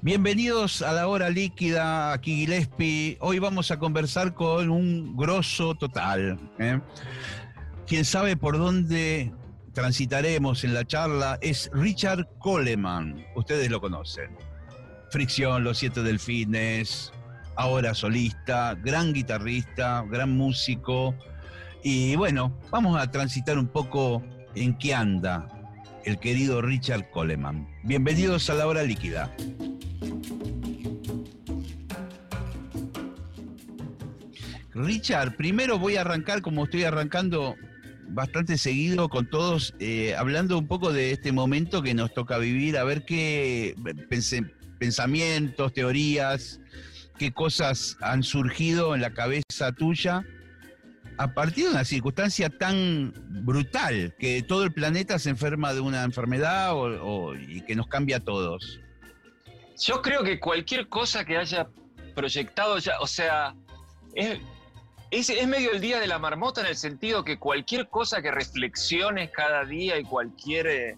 Bienvenidos a la hora líquida, aquí Gillespie. Hoy vamos a conversar con un grosso total. ¿eh? Quien sabe por dónde transitaremos en la charla es Richard Coleman. Ustedes lo conocen. Fricción, Los Siete Delfines, ahora solista, gran guitarrista, gran músico. Y bueno, vamos a transitar un poco en qué anda el querido Richard Coleman. Bienvenidos a la hora líquida. Richard, primero voy a arrancar como estoy arrancando bastante seguido con todos, eh, hablando un poco de este momento que nos toca vivir, a ver qué pensamientos, teorías, qué cosas han surgido en la cabeza tuya a partir de una circunstancia tan brutal que todo el planeta se enferma de una enfermedad y que nos cambia a todos. Yo creo que cualquier cosa que haya proyectado ya, o sea, es, es, medio el día de la marmota en el sentido que cualquier cosa que reflexiones cada día y cualquier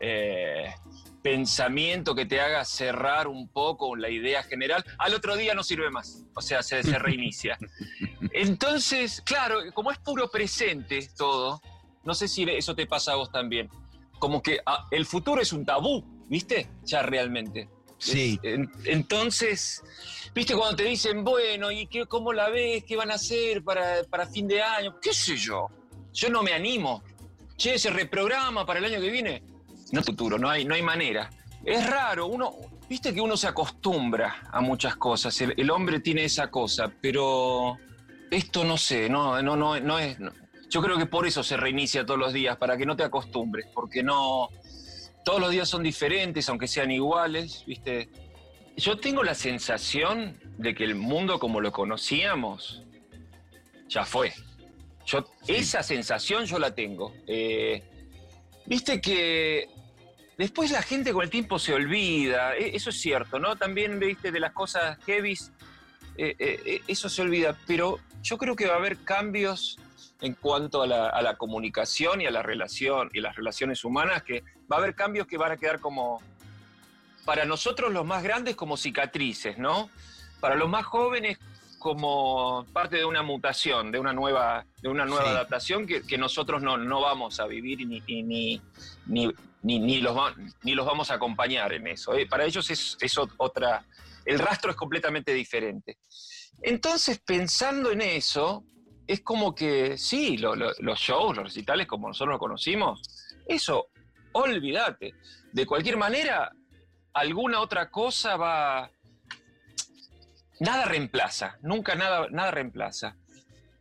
eh, pensamiento que te haga cerrar un poco la idea general, al otro día no sirve más, o sea, se, se reinicia. Entonces, claro, como es puro presente todo, no sé si eso te pasa a vos también, como que ah, el futuro es un tabú, ¿viste? Ya realmente. Sí. Entonces, viste, cuando te dicen, bueno, ¿y qué, cómo la ves? ¿Qué van a hacer para, fin de año? ¿Qué sé yo? Yo no me animo. Che, se reprograma para el año que viene. No futuro, no hay, no hay manera. Es raro, uno, viste que uno se acostumbra a muchas cosas. El, hombre tiene esa cosa, pero esto no sé, no, no, no, no es. Yo creo que por eso se reinicia todos los días, para que no te acostumbres, porque no todos los días son diferentes, aunque sean iguales, ¿viste? Yo tengo la sensación de que el mundo como lo conocíamos ya fue. Yo, Esa sensación yo la tengo. Eh, viste que después la gente con el tiempo se olvida, e, eso es cierto, ¿no? También, viste, de las cosas heavies, eh, eh, eso se olvida, pero yo creo que va a haber cambios en cuanto a la, comunicación y a la relación y las relaciones humanas, que va a haber cambios que van a quedar como, para nosotros los más grandes como cicatrices, ¿no? Para los más jóvenes como parte de una mutación, de una nueva, de una nueva adaptación que, nosotros no, no, vamos a vivir ni, ni, ni, ni, los, ni los vamos a acompañar en eso. ¿eh? Para ellos es, es otra, el rastro es completamente diferente. Entonces, pensando en eso, es como que sí, los shows, los recitales como nosotros lo conocimos, eso, olvídate. De cualquier manera, alguna otra cosa va... Nada reemplaza, nunca nada, nada reemplaza.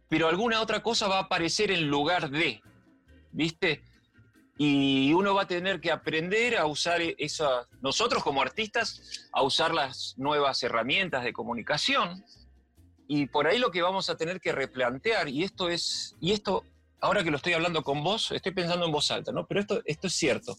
Pero alguna otra cosa va a aparecer en lugar de, ¿viste? Y uno va a tener que aprender a usar esas, nosotros como artistas, a usar las nuevas herramientas de comunicación, y por ahí lo que vamos a tener que replantear, y esto es, y esto, ahora que lo estoy hablando con vos, estoy pensando en voz alta, ¿no? Pero esto, esto es cierto.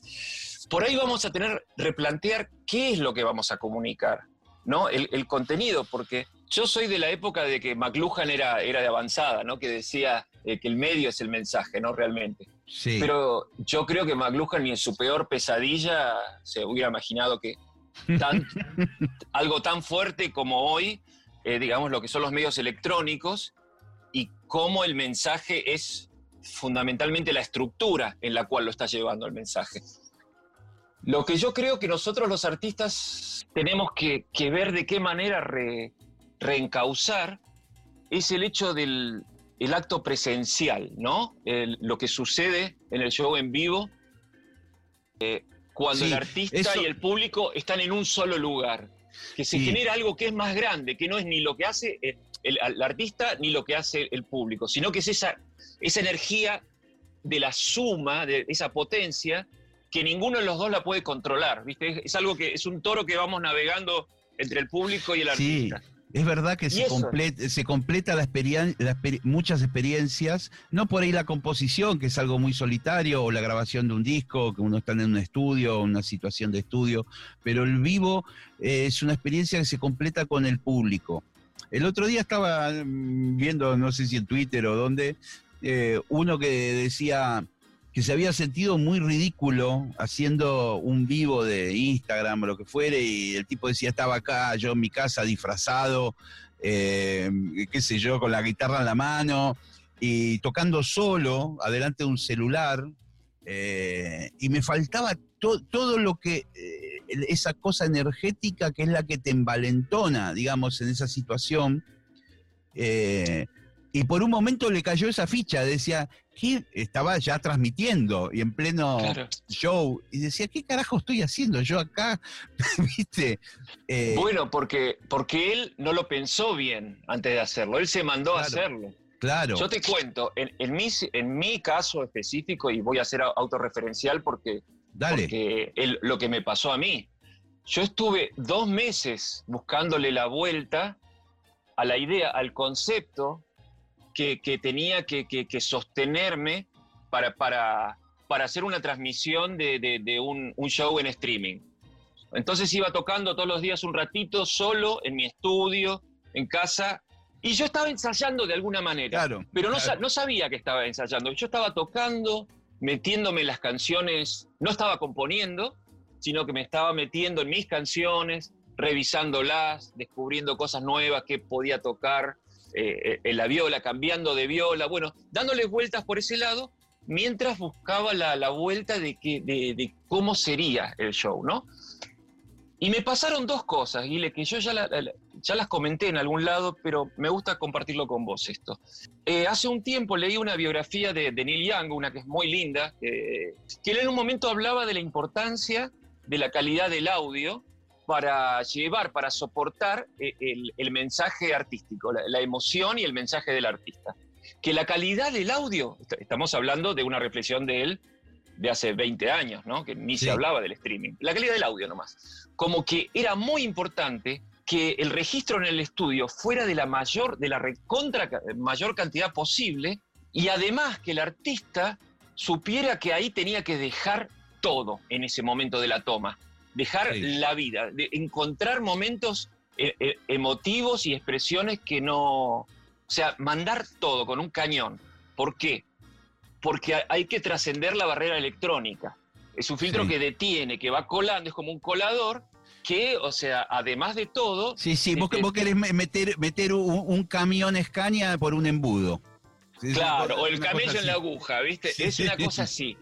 Por ahí vamos a tener replantear qué es lo que vamos a comunicar, ¿no? El, contenido, porque yo soy de la época de que McLuhan era, era de avanzada, ¿no? Que decía eh, que el medio es el mensaje, ¿no? Realmente. Sí. Pero yo creo que McLuhan ni en su peor pesadilla se hubiera imaginado que algo tan fuerte como hoy eh, digamos, lo que son los medios electrónicos y cómo el mensaje es fundamentalmente la estructura en la cual lo está llevando el mensaje. Lo que yo creo que nosotros los artistas tenemos que, ver de qué manera reencauzar es el hecho del acto presencial, ¿no? lo que sucede en el show en vivo, eh, cuando el artista y el público están en un solo lugar que se genera algo que es más grande, que no es ni lo que hace el, artista ni lo que hace el público, sino que es esa, esa energía de la suma, de esa potencia, que ninguno de los dos la puede controlar, ¿viste? Es, algo que es un toro que vamos navegando entre el público y el artista. Es verdad que se, se completa la muchas experiencias, no por ahí la composición, que es algo muy solitario, o la grabación de un disco, que uno está en un estudio, una situación de estudio, pero el vivo eh, es una experiencia que se completa con el público. El otro día estaba mm, viendo, no sé si en Twitter o dónde, eh, uno que decía que se había sentido muy ridículo haciendo un vivo de Instagram o lo que fuere, y el tipo decía, estaba acá, yo en mi casa disfrazado, eh, qué sé yo, con la guitarra en la mano, y tocando solo, adelante de un celular, eh, y me faltaba todo lo que, eh, esa cosa energética que es la que te envalentona, digamos, en esa situación. y por un momento le cayó esa ficha, decía, estaba ya transmitiendo y en pleno show y decía, ¿qué carajo estoy haciendo yo acá? ¿Viste? Eh, bueno, porque, porque él no lo pensó bien antes de hacerlo, él se mandó a hacerlo. Claro. Yo te cuento, en, en, mi, en mi caso específico, y voy a ser autorreferencial porque, porque lo que me pasó a mí, yo estuve dos meses buscándole la vuelta a la idea, al concepto que, tenía que, sostenerme para, para, para, hacer una transmisión de, un, show en streaming. Entonces iba tocando todos los días un ratito solo en mi estudio, en casa, y yo estaba ensayando de alguna manera, pero no, no sabía que estaba ensayando. Yo estaba tocando, metiéndome las canciones, no estaba componiendo, sino que me estaba metiendo en mis canciones, revisándolas, descubriendo cosas nuevas que podía tocar, eh, en la viola, cambiando de viola, bueno, dándole vueltas por ese lado, mientras buscaba la, vuelta de, que, de, cómo sería el show, ¿no? Y me pasaron dos cosas, Guile, que yo ya, ya las comenté en algún lado, pero me gusta compartirlo con vos esto. Eh, hace un tiempo leí una biografía de, Neil Young, una que es muy linda, que él en un momento hablaba de la importancia de la calidad del audio para llevar, para soportar eh, el, mensaje artístico, la, emoción y el mensaje del artista. Que la calidad del audio, estamos hablando de una reflexión de él de hace 20 años, ¿no? que ni se hablaba del streaming, la calidad del audio nomás. Como que era muy importante que el registro en el estudio fuera de la mayor, de la recontra mayor cantidad posible y además que el artista supiera que ahí tenía que dejar todo en ese momento de la toma dejar la vida, de encontrar momentos eh, eh, emotivos y expresiones que no, o sea, mandar todo con un cañón. ¿Por qué? Porque hay que trascender la barrera electrónica. Es un filtro que detiene, que va colando, es como un colador que, o sea, además de todo... Sí, sí, vos, este, querés meter, meter un, camión Escaña por un embudo. Claro, o el camello en la aguja, ¿viste? es una cosa así.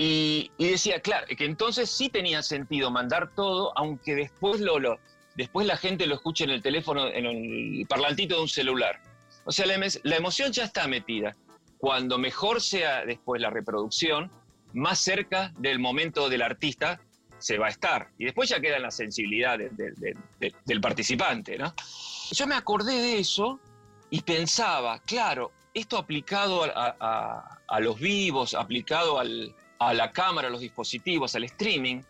Y, decía, claro, que entonces sí tenía sentido mandar todo, aunque después, lo, lo, después la gente lo escuche en el teléfono, en el parlantito de un celular. O sea, la, emoción ya está metida. Cuando mejor sea después la reproducción, más cerca del momento del artista se va a estar. Y después ya queda en la sensibilidad del participante, ¿no? Yo me acordé de eso y pensaba, claro, esto aplicado a los vivos, aplicado al, a la cámara, a los dispositivos, al streaming,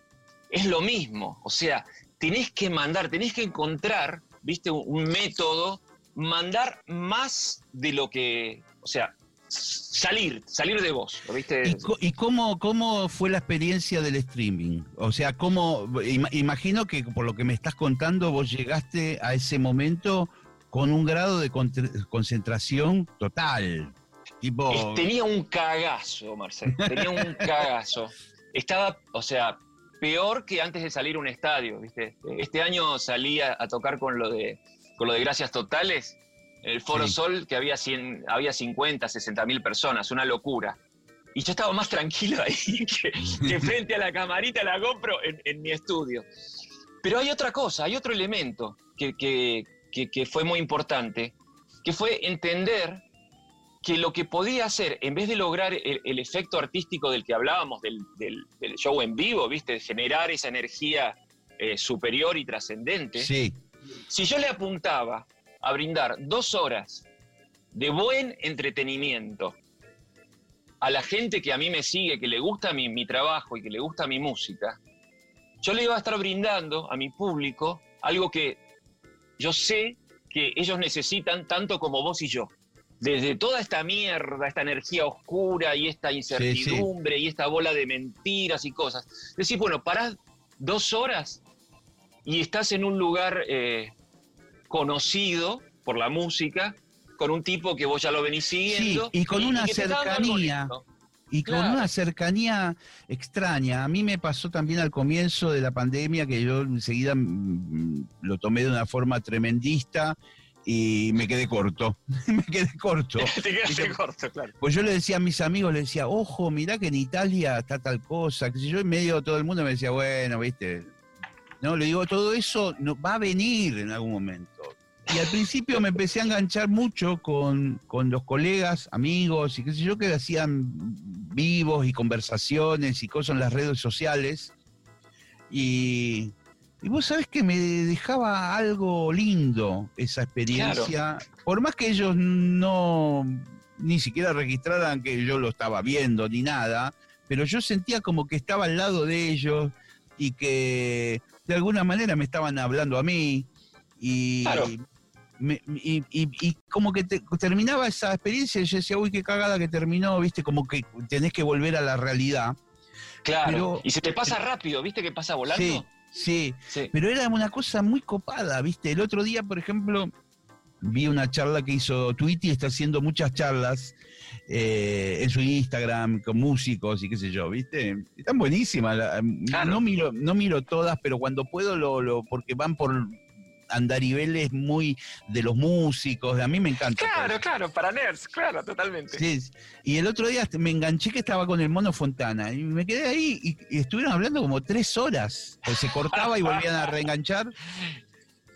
es lo mismo. O sea, tenés que mandar, tenés que encontrar, viste, un, método, mandar más de lo que, o sea, salir, salir de vos, ¿viste? ¿Y, cómo, cómo fue la experiencia del streaming? O sea, ¿cómo, imagino que por lo que me estás contando, vos llegaste a ese momento con un grado de concentración total. Tenía un cagazo, Marcelo. Tenía un cagazo. Estaba, o sea, peor que antes de salir a un estadio, ¿viste? Este año salí a, tocar con lo de con lo de Gracias Totales, el Foro Sol, que había, 100, había 50, 60 mil personas, una locura. Y yo estaba más tranquilo ahí que, frente a la camarita la compro en, mi estudio. Pero hay otra cosa, hay otro elemento que, que fue muy importante, que fue entender que lo que podía hacer, en vez de lograr el, efecto artístico del que hablábamos, del, show en vivo, ¿viste? generar esa energía eh, superior y trascendente, sí. si yo le apuntaba a brindar dos horas de buen entretenimiento, a la gente que a mí me sigue, que le gusta mi, mi trabajo y que le gusta mi música, yo le iba a estar brindando a mi público algo que yo sé que ellos necesitan tanto como vos y yo. Desde toda esta mierda, esta energía oscura y esta incertidumbre y esta bola de mentiras y cosas. Decís, bueno, parás dos horas y estás en un lugar eh, conocido por la música, con un tipo que vos ya lo venís siguiendo. y con una cercanía. Y con una cercanía extraña. A mí me pasó también al comienzo de la pandemia que yo enseguida mm, lo tomé de una forma tremendista y me quedé corto. me quedé corto. Te quedaste corto, claro. Pues yo le decía a mis amigos, le decía, ojo, mirá que en Italia está tal cosa, que si yo en medio de todo el mundo me decía, bueno, viste. No, le digo, todo eso no, va a venir en algún momento. Y al principio me empecé a enganchar mucho con, los colegas, amigos y qué sé yo, que hacían vivos y conversaciones y cosas en las redes sociales. Y, vos sabés que me dejaba algo lindo esa experiencia. Por más que ellos no ni siquiera registraran que yo lo estaba viendo ni nada, pero yo sentía como que estaba al lado de ellos y que de alguna manera me estaban hablando a mí. Y, y, como que terminaba esa experiencia y yo decía, uy, qué cagada que terminó, viste, como que tenés que volver a la realidad. Claro, y se te pasa rápido, viste que pasa volando. Sí, sí, pero era una cosa muy copada, viste. El otro día, por ejemplo, vi una charla que hizo Tweety, está haciendo muchas charlas eh, en su Instagram con músicos y qué sé yo, ¿viste? Están buenísimas. No, miro, no miro todas, pero cuando puedo, lo, lo porque van por andariveles muy de los músicos, a mí me encanta. Claro, claro, para nerds, claro, totalmente. Sí, y el otro día me enganché que estaba con el mono Fontana y me quedé ahí y, estuvieron hablando como tres horas, pues se cortaba y volvían a reenganchar.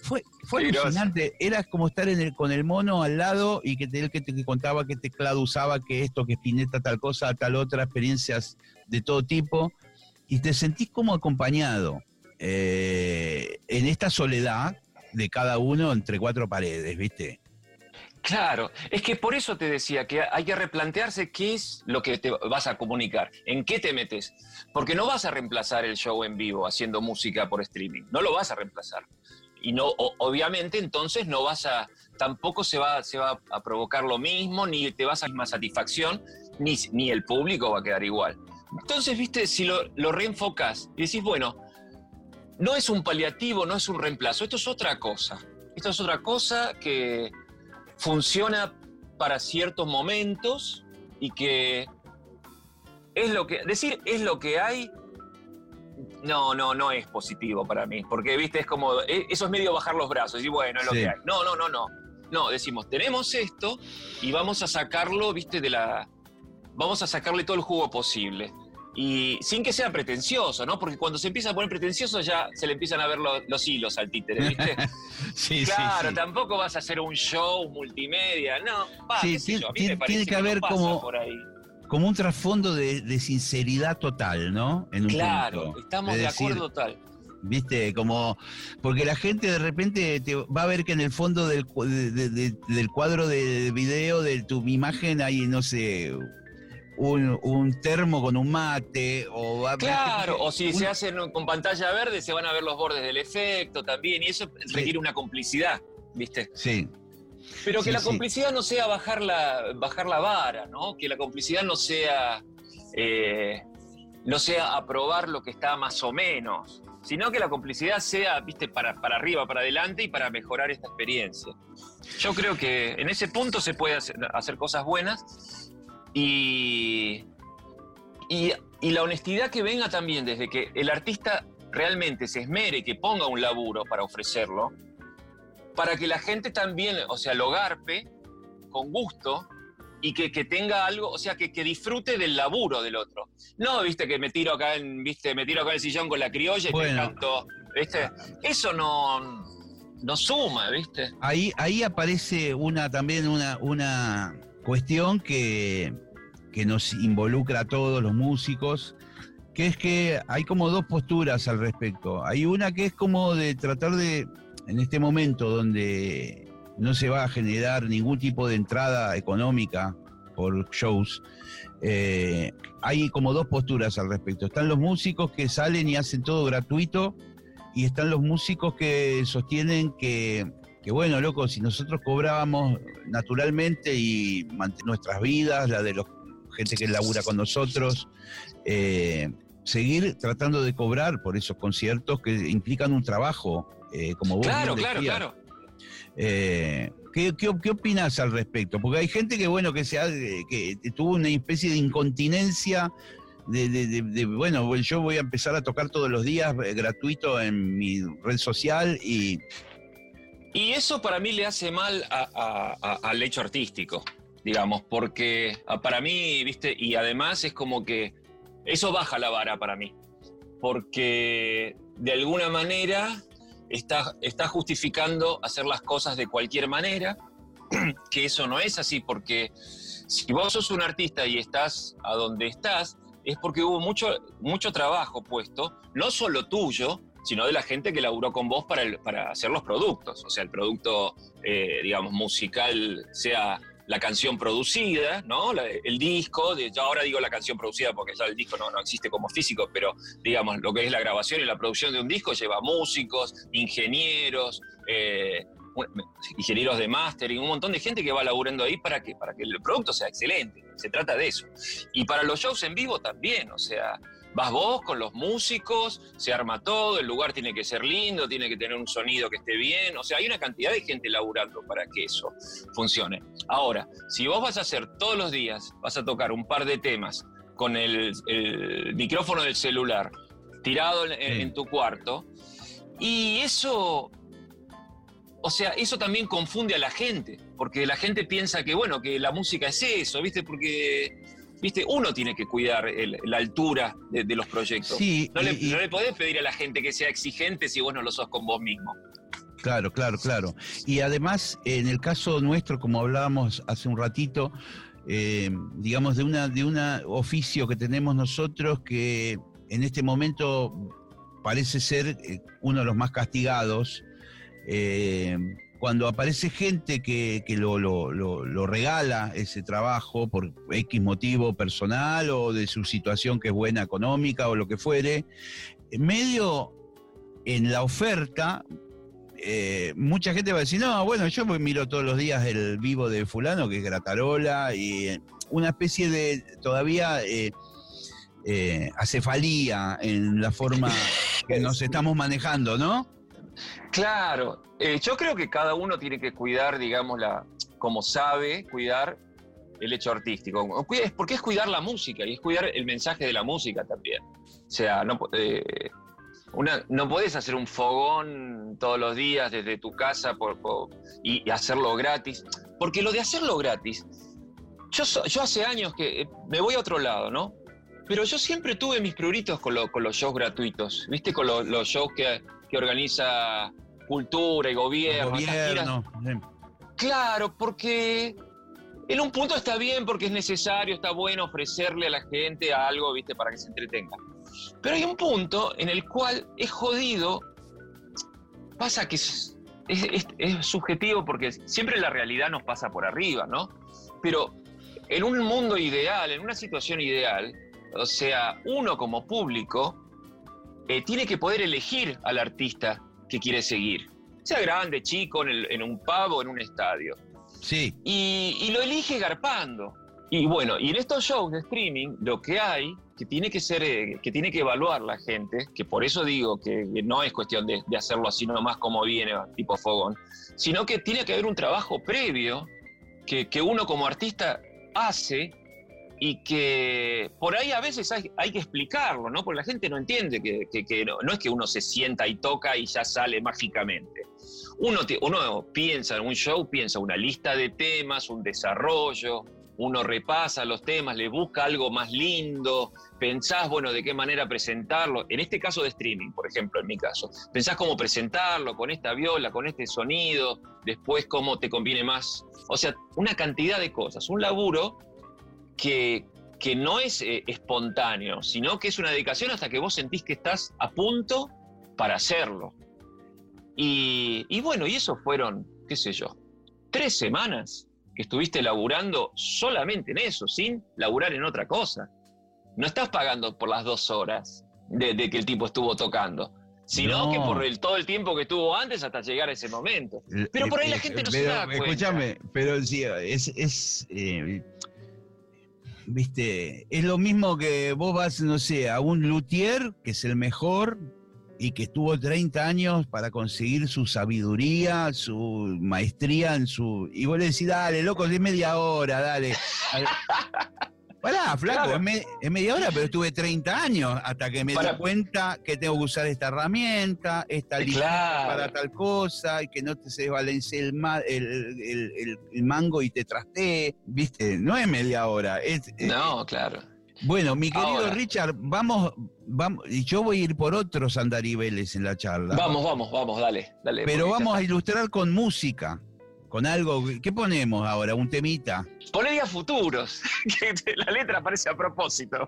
Fue, fue alucinante, era como estar en el, con el mono al lado y que él que te contaba qué teclado usaba, que esto, que Spinetta, tal cosa, tal otra, experiencias de todo tipo, y te sentís como acompañado. Eh, en esta soledad de cada uno entre cuatro paredes, ¿viste? Claro, es que por eso te decía que hay que replantearse qué es lo que te vas a comunicar, en qué te metes, porque no vas a reemplazar el show en vivo haciendo música por streaming, no lo vas a reemplazar. Y no, obviamente entonces no vas a, tampoco se va, se va a provocar lo mismo, ni te vas a más satisfacción, ni, ni el público va a quedar igual. Entonces, viste, si lo, lo reenfocas y decís, bueno, no es un paliativo, no es un reemplazo, esto es otra cosa. Esto es otra cosa que funciona para ciertos momentos y que es lo que decir es lo que hay no, no, no es positivo para mí, porque viste es como e, eso es medio bajar los brazos y bueno, es lo que hay. No, no, no, no. No, decimos, tenemos esto y vamos a sacarlo, viste, de la vamos a sacarle todo el jugo posible y sin que sea pretencioso, ¿no? Porque cuando se empieza a poner pretencioso ya se le empiezan a ver los hilos al títere, ¿viste? sí, claro, tampoco vas a hacer un show multimedia, no. sí, tiene, que haber como, como un trasfondo de, sinceridad total, ¿no? En un claro, estamos de, acuerdo total. ¿Viste? Como. Porque la gente de repente te va a ver que en el fondo del, del cuadro de video de tu imagen hay, no sé, un, termo con un mate o claro o si se hacen con pantalla verde se van a ver los bordes del efecto también y eso requiere una complicidad viste sí. Pero que la complicidad no sea bajar la bajar la vara no que la complicidad no sea eh, no sea aprobar lo que está más o menos sino que la complicidad sea, viste, para, para arriba, para adelante y para mejorar esta experiencia. Yo creo que en ese punto se puede hacer cosas buenas y, y, la honestidad que venga también desde que el artista realmente se esmere, que ponga un laburo para ofrecerlo, para que la gente también, o sea, lo garpe con gusto y que, tenga algo, o sea, que, disfrute del laburo del otro. No, viste, que me tiro acá en, viste, me tiro acá en el sillón con la criolla y te canto, viste. Eso no, no suma, viste. Ahí, ahí aparece una, también una, una cuestión que, nos involucra a todos los músicos, que es que hay como dos posturas al respecto. Hay una que es como de tratar de, en este momento donde no se va a generar ningún tipo de entrada económica por shows, eh, hay como dos posturas al respecto. Están los músicos que salen y hacen todo gratuito y están los músicos que sostienen que, que bueno, loco, si nosotros cobrábamos naturalmente y nuestras vidas, la de la gente que labura con nosotros, eh, seguir tratando de cobrar por esos conciertos que implican un trabajo, eh, como vos Claro, claro, claro. Eh, ¿qué, qué, opinas al respecto? Porque hay gente que, bueno, que, se que tuvo una especie de incontinencia de, bueno, yo voy a empezar a tocar todos los días eh, gratuito en mi red social y... Y eso para mí le hace mal al hecho artístico, digamos, porque ah, para mí, viste, y además es como que eso baja la vara para mí, porque de alguna manera está, está justificando hacer las cosas de cualquier manera, que eso no es así, porque si vos sos un artista y estás a donde estás, es porque hubo mucho, mucho trabajo puesto, no solo tuyo, sino de la gente que laburó con vos para, para hacer los productos. O sea, el producto, eh, digamos, musical, sea la canción producida, ¿no? el disco, de, yo ahora digo la canción producida porque ya el disco no, no existe como físico, pero digamos, lo que es la grabación y la producción de un disco lleva músicos, ingenieros, eh, ingenieros de mastering, un montón de gente que va laburando ahí para que, para que el producto sea excelente. Se trata de eso. Y para los shows en vivo también, o sea, vas vos con los músicos, se arma todo, el lugar tiene que ser lindo, tiene que tener un sonido que esté bien, o sea, hay una cantidad de gente laburando para que eso funcione. Ahora, si vos vas a hacer todos los días, vas a tocar un par de temas con el, micrófono del celular tirado en tu cuarto, y eso o sea, eso también confunde a la gente, porque la gente piensa que, bueno, que la música es eso, ¿viste? Porque, ¿viste? Uno tiene que cuidar la altura de, los proyectos. no, le, podés pedir a la gente que sea exigente si vos no lo sos con vos mismo. Claro, claro, claro. Y además, en el caso nuestro, como hablábamos hace un ratito, eh, digamos, de una, de un oficio que tenemos nosotros que en este momento parece ser eh, uno de los más castigados, eh, cuando aparece gente que, lo, regala ese trabajo por X motivo personal o de su situación que es buena económica o lo que fuere, medio en la oferta, eh, mucha gente va a decir, no, bueno, yo miro todos los días el vivo de fulano, que es Gratarola, y una especie de todavía eh, acefalía en la forma que nos estamos manejando, ¿no? Claro, eh, yo creo que cada uno tiene que cuidar, digamos, la, como sabe, cuidar el hecho artístico. Porque es cuidar la música y es cuidar el mensaje de la música también. O sea, no, eh, hacer un fogón todos los días desde tu casa y, hacerlo gratis. Porque lo de hacerlo gratis, yo, hace años que eh, me voy a otro lado, ¿no? Pero yo siempre tuve mis pruritos con, con los shows gratuitos, ¿viste? Con los shows que, que organiza cultura y gobierno. Claro, porque en un punto está bien porque es necesario, está bueno ofrecerle a la gente algo, ¿viste? Para que se entretenga. Pero hay un punto en el cual es jodido, pasa que es, es, subjetivo porque siempre la realidad nos pasa por arriba, ¿no? Pero en un mundo ideal, en una situación ideal, o sea, uno como público eh, tiene que poder elegir al artista que quiere seguir. Sea grande, chico, en, un pub en un estadio. Sí. Y, lo elige garpando. Y bueno, y en estos shows de streaming, lo que hay, que tiene que ser, eh, que tiene que evaluar la gente, que por eso digo que no es cuestión de, hacerlo así nomás como viene, tipo fogón, sino que tiene que haber un trabajo previo que, que uno como artista hace y que por ahí a veces hay, que explicarlo, ¿no? Porque la gente no entiende que, no, es que uno se sienta y toca y ya sale mágicamente. Uno, uno piensa en un show, piensa una lista de temas, un desarrollo, uno repasa los temas, le busca algo más lindo, pensás, bueno, de qué manera presentarlo. En este caso de streaming, por ejemplo, en mi caso, pensás cómo presentarlo, con esta viola, con este sonido, después cómo te conviene más. O sea, una cantidad de cosas, un laburo que, no es eh, espontáneo, sino que es una dedicación hasta que vos sentís que estás a punto para hacerlo. Y, bueno, y eso fueron, qué sé yo, tres semanas que estuviste laburando solamente en eso, sin laburar en otra cosa. No estás pagando por las dos horas de, que el tipo estuvo tocando, sino que por el, todo el tiempo que estuvo antes hasta llegar a ese momento. Pero por ahí la gente no se da cuenta. Escúchame, pero sí, es... es eh, Viste, es lo mismo que vos vas, no sé, a un luthier, que es el mejor, y que estuvo 30 años para conseguir su sabiduría, su maestría en su... Y vos le decís, dale, loco, es media hora, dale. Pará, flaco, es, media hora, pero estuve 30 años hasta que me di cuenta que tengo que usar esta herramienta, esta lista para tal cosa, y que no te se desbalance el, el, mango y te trastee, ¿viste? No es media hora. no, claro. Bueno, mi querido Richard, vamos, vamos, y yo voy a ir por otros andariveles en la charla. Vamos, vamos, vamos, dale, dale. Pero vamos a ilustrar con música con algo. ¿Qué ponemos ahora? ¿Un temita? Poné días futuros, que la letra parece a propósito,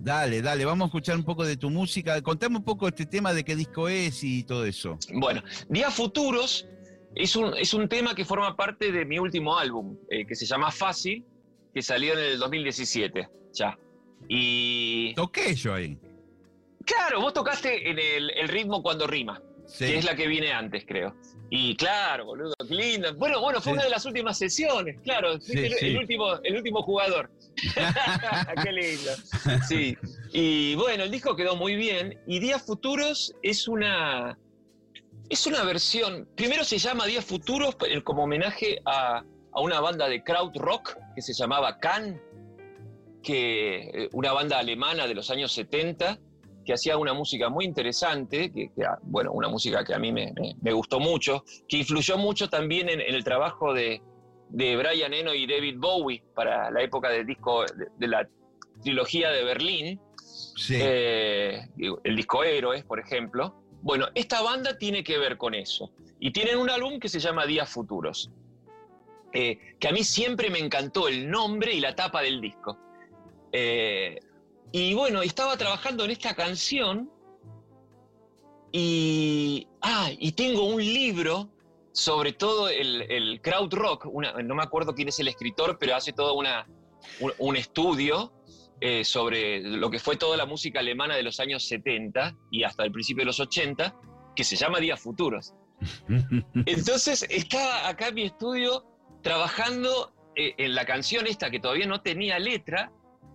Dale, dale, vamos a escuchar un poco de tu música. Contame un poco este tema de qué disco es y todo eso. Bueno, Días Futuros es un, es un tema que forma parte de mi último álbum, eh, que se llama Fácil, que salió en el 2017, ya. Y... Toqué yo ahí. Claro, vos tocaste en el, el ritmo cuando rima, que es la que viene antes, creo. Y claro, boludo, qué lindo. Bueno, bueno, fue una de las últimas sesiones, claro. el, último, el último jugador. qué lindo. Sí. Y bueno, el disco quedó muy bien. Y Días Futuros es una. Es una versión. Primero se llama Días Futuros como homenaje a, a una banda de crowd rock que se llamaba Can, que eh, una banda alemana de los años 70 que hacía una música muy interesante, que, ah, bueno, una música que a mí me, gustó mucho, que influyó mucho también en, el trabajo de, Brian Eno y David Bowie para la época del disco, de, la trilogía de Berlín, eh, el disco Héroes, por ejemplo. Bueno, esta banda tiene que ver con eso. Y tienen un álbum que se llama Días Futuros, eh, que a mí siempre me encantó el nombre y la tapa del disco. Eh, y bueno, estaba trabajando en esta canción y, ah, y tengo un libro sobre todo el, crowd rock, no me acuerdo quién es el escritor, pero hace todo una, un, estudio eh, sobre lo que fue toda la música alemana de los años 70 y hasta el principio de los 80, que se llama Días Futuros. Entonces estaba acá en mi estudio trabajando eh, en la canción esta que todavía no tenía letra,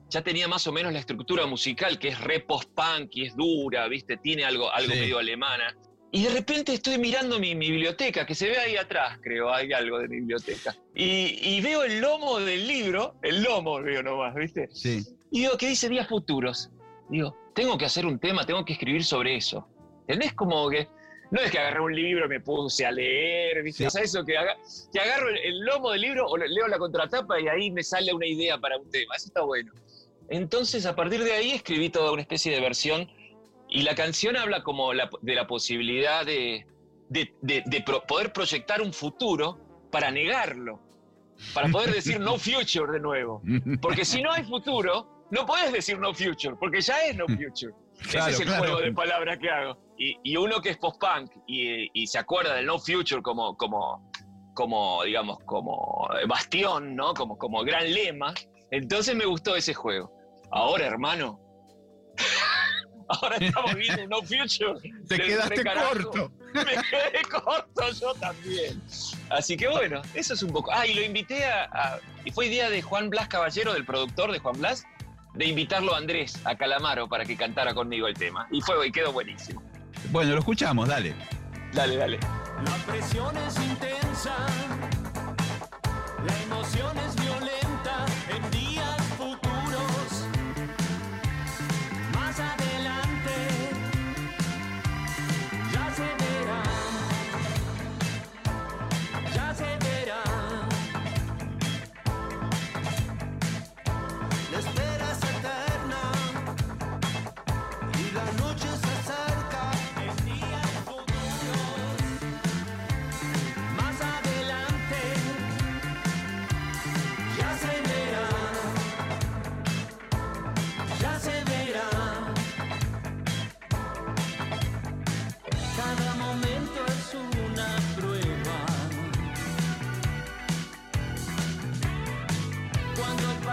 ya tenía más o menos la estructura musical, que es re post-punk y es dura, ¿viste? Tiene algo, algo medio alemana. Y de repente estoy mirando mi, biblioteca, que se ve ahí atrás, creo, hay algo de mi biblioteca. Y, veo el lomo del libro, el lomo veo nomás, ¿viste? Sí. Y digo, ¿qué dice días futuros? Digo, tengo que hacer un tema, tengo que escribir sobre eso. ¿Entendés? Como que, no es que agarré un libro y me puse a leer, ¿viste? O sea, eso que, que agarro el, el, lomo del libro o leo la contratapa y ahí me sale una idea para un tema. Eso está bueno. Entonces, a partir de ahí escribí toda una especie de versión y la canción habla como de la posibilidad de, poder proyectar un futuro para negarlo, para poder decir no future de nuevo. Porque si no hay futuro, no puedes decir no future, porque ya es no future. Ese es el juego de palabras que hago. Y, uno que es post-punk y, se acuerda del no future como, como, como digamos, como bastión, ¿no? Como, como gran lema, entonces me gustó ese juego. Ahora, hermano, ahora estamos viendo No Future. Te quedaste corto. Me quedé corto yo también. Así que bueno, eso es un poco. Ah, y lo invité a, y fue idea de Juan Blas Caballero, del productor de Juan Blas, de invitarlo a Andrés, a Calamaro, para que cantara conmigo el tema. Y fue y quedó buenísimo. Bueno, lo escuchamos, dale. Dale, dale. La presión es intensa, la emoción es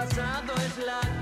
pasado es la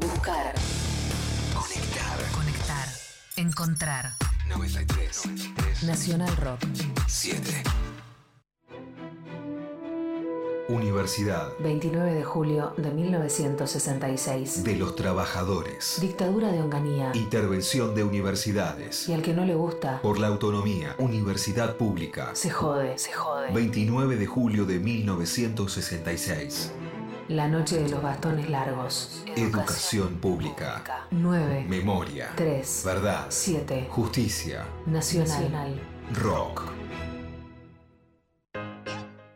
Buscar. Conectar. Conectar. Encontrar. 93. Nacional Rock. 7. Universidad 29 de julio de 1966. de los Trabajadores. Dictadura de Onganía. Intervención de universidades. Y al que no le gusta, Por la autonomía. Universidad Pública. se jode, se jode. 29 de julio de 1966. La noche de los bastones largos. Educación pública. 9, Memoria. 3, Verdad. 7. Justicia. Nacional. Rock.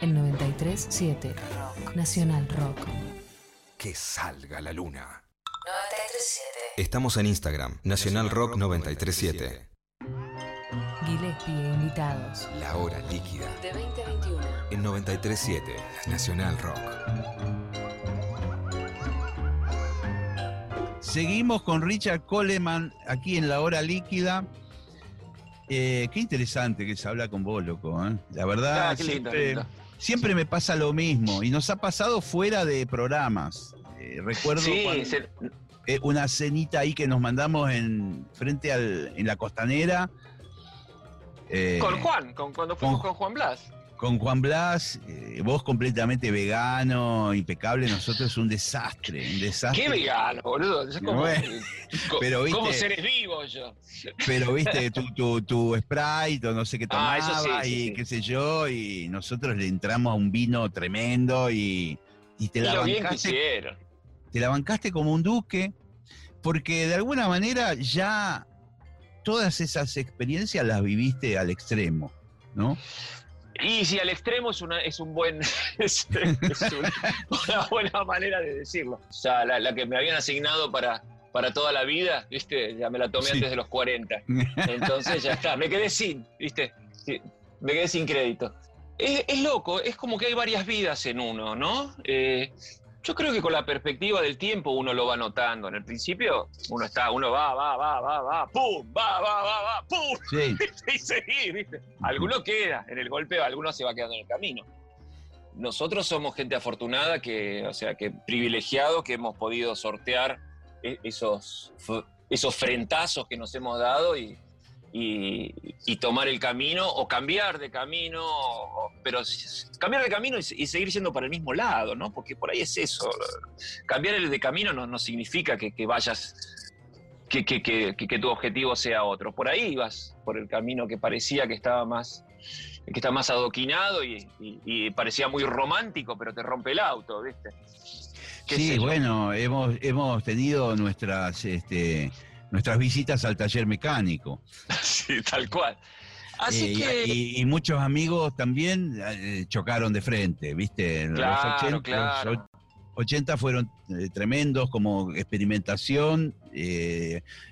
En 93.7 Rock. Nacional Rock. Que salga la luna. 93.7 Estamos en Instagram. Nacional Rock 937. Gillespie e invitados. La hora líquida. De 20 a 21. En 937. Nacional Rock. Seguimos con Richard Coleman aquí en la hora líquida. Eh, qué interesante que se habla con vos, loco. ¿eh? La verdad, Ah, qué lindo, siempre, lindo. Siempre me pasa lo mismo y nos ha pasado fuera de programas. Eh, recuerdo Sí, cuando- se- eh, una cenita ahí que nos mandamos en frente al, en la costanera. eh, con Juan, con, cuando fuimos con- con Juan Blas. Con Juan Blas, eh, vos completamente vegano, impecable, nosotros un desastre, un desastre. Qué vegano, boludo. Como, Bueno, pero viste- como seres vivos yo. Pero viste, tu, tu, tu Sprite o no sé qué tomaba Ah, sí, y sí. qué sé yo, y nosotros le entramos a un vino tremendo y, y te, Y la lo bancaste, te la bancaste como un duque, porque de alguna manera ya todas esas experiencias las viviste al extremo, ¿no? Y si al extremo es, una, es un buen es, es un- una buena manera de decirlo. O sea, la, la que me habían asignado para, para toda la vida, ¿viste? Ya me la tomé Sí. antes de los 40. Entonces ya está, me quedé sin, ¿viste? Sí, Me quedé sin crédito. Es, es loco, es como que hay varias vidas en uno, ¿no? Eh, yo creo que con la perspectiva del tiempo uno lo va notando. En el principio uno está, uno va, va, va, va, va, pum, va, va, va, va, pum, Sí, y seguir, ¿viste? Alguno queda en el golpe, alguno se va quedando en el camino. Nosotros somos gente afortunada, que, o sea, que privilegiados, que hemos podido sortear e- esos, esos frentazos que nos hemos dado y, y- y tomar el camino o cambiar de camino, pero cambiar de camino y, seguir siendo para el mismo lado, ¿no? Porque por ahí es eso. Cambiar el de camino no, no significa que, que vayas que, que- que- tu objetivo sea otro. Por ahí vas, por el camino que parecía que estaba más, que está más adoquinado y, parecía muy romántico, pero te rompe el auto, ¿viste? ¿Qué sé sí, bueno, hemos, hemos tenido nuestras, este, nuestras visitas al taller mecánico. Sí, tal cual. Así Eh, que. y, y muchos amigos también eh, chocaron de frente, ¿viste? Claro, los 80, claro. los och- 80 fueron eh, tremendos como experimentación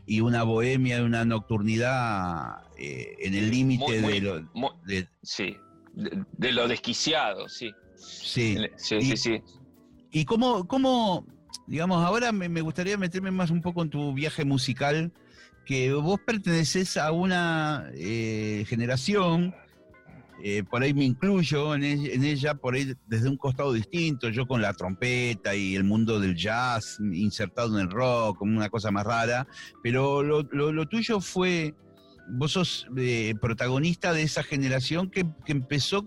y una bohemia, una nocturnidad en el límite de lo... de- sí, de, de lo desquiciado, sí. sí. Sí, Y- sí, sí. ¿Y cómo, cómo digamos, ahora me, gustaría meterme más un poco en tu viaje musical, que vos perteneces a una eh, generación, eh, por ahí me incluyo en, e- en ella, por ahí desde un costado distinto, yo con la trompeta y el mundo del jazz insertado en el rock, como una cosa más rara, pero lo, lo- tuyo fue, vos sos eh, protagonista de esa generación que empezó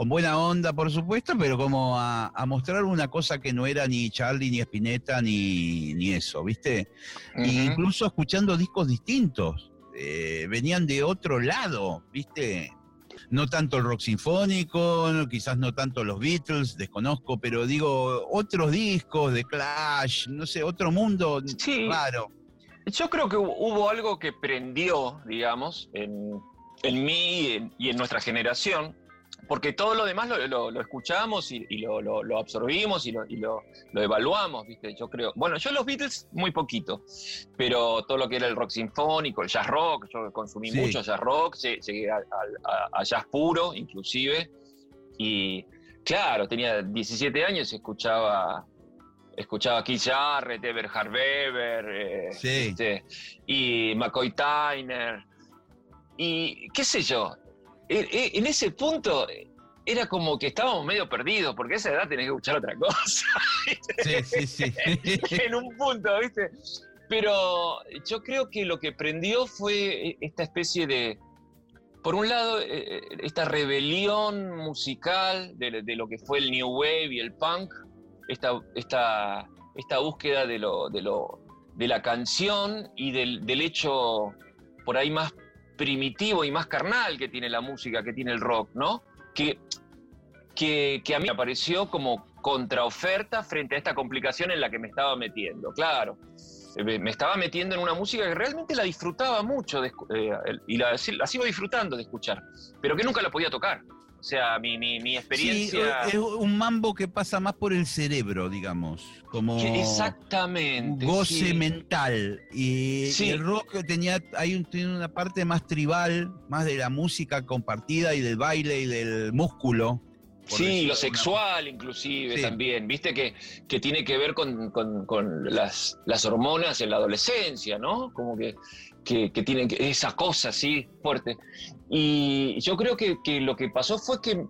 con buena onda, por supuesto, pero como a, a mostrar una cosa que no era ni Charlie, ni Spinetta, ni, ni eso, ¿viste? E incluso escuchando discos distintos, eh, venían de otro lado, ¿viste? No tanto el rock sinfónico, no- quizás no tanto los Beatles, desconozco, pero digo, otros discos de Clash, no sé, otro mundo Sí. raro. Yo creo que hu- hubo algo que prendió, digamos, en, en mí y en, y en nuestra generación, porque todo lo demás lo, lo- lo escuchamos y, y lo, absorbimos y, lo, y lo- lo evaluamos, ¿viste? Yo creo. Bueno, yo los Beatles muy poquito, pero todo lo que era el rock sinfónico, el jazz rock, yo consumí Sí. mucho jazz rock, lle- llegué a, a- a- a jazz puro, inclusive. Y claro, tenía 17 años y escuchaba. Escuchaba Keith Jarrett, Eberhard Weber, eh, Sí. este, y McCoy Tyner. Y qué sé yo, en ese punto eh, era como que estábamos medio perdidos, porque a esa edad tenés que escuchar otra cosa. Sí, sí, sí. en un punto, ¿viste? Pero yo creo que lo que prendió fue eh, esta especie de, por un lado, eh, esta rebelión musical de, de lo que fue el New Wave y el punk, esta, esta, esta búsqueda de, lo, de, lo, de la canción y del, del hecho por ahí más primitivo y más carnal que tiene la música, que tiene el rock, ¿no? Que, que, a mí me apareció como contraoferta frente a esta complicación en la que me estaba metiendo, claro. Eh, Me estaba metiendo en una música que realmente la disfrutaba mucho eh, y la, la sigo disfrutando de escuchar, pero que nunca la podía tocar. O sea, mi, mi, mi Sí, experiencia... es un mambo que pasa más por el cerebro, digamos, como exactamente. un goce sí. mental. Y, el rock tenía, hay un- tiene una parte más tribal, más de la música compartida y del baile y del músculo. Sí, lo sexual inclusive Sí. también, viste que, que tiene que ver con, con- con las, las hormonas en la adolescencia, ¿no? Como que, que, que tienen esa cosa así fuerte. Y yo creo que, que lo que pasó fue que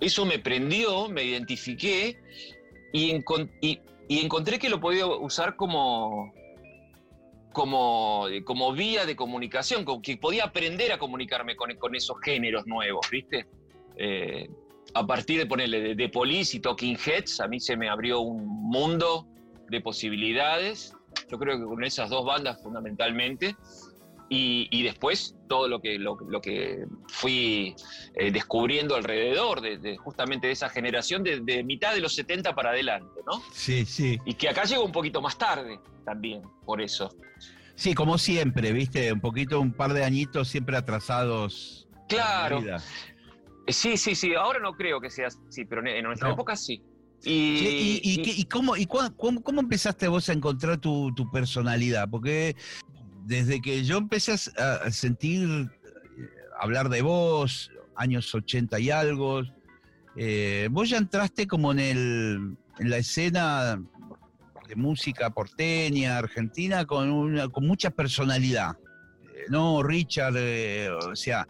eso me prendió, me identifiqué y, encon- y- y encontré que lo podía usar como, como, como vía de comunicación, como que podía aprender a comunicarme con, con esos géneros nuevos, ¿viste? Eh, a partir de ponerle de, de Police y Talking Heads, a mí se me abrió un mundo de posibilidades. Yo creo que con esas dos bandas fundamentalmente. Y, y después todo lo que, lo, lo que fui eh, descubriendo alrededor de, de justamente de esa generación de, de mitad de los 70 para adelante, ¿no? Sí, sí. Y que acá llegó un poquito más tarde también, por eso. Sí, como siempre, viste, un poquito, un par de añitos siempre atrasados. en la Claro. vida. Eh, Sí, sí, sí, ahora no creo que sea así, pero en- en nuestra No. época sí. Y, Sí, ¿Y, y, y- qué- y cómo, y cua- cómo, cómo empezaste vos a encontrar tu, tu personalidad? Porque desde que yo empecé a sentir eh, hablar de vos, años 80 y algo, eh, vos ya entraste como en, el, en la escena de música porteña, argentina, con, una, con mucha personalidad. Eh, No, Richard, eh, o sea,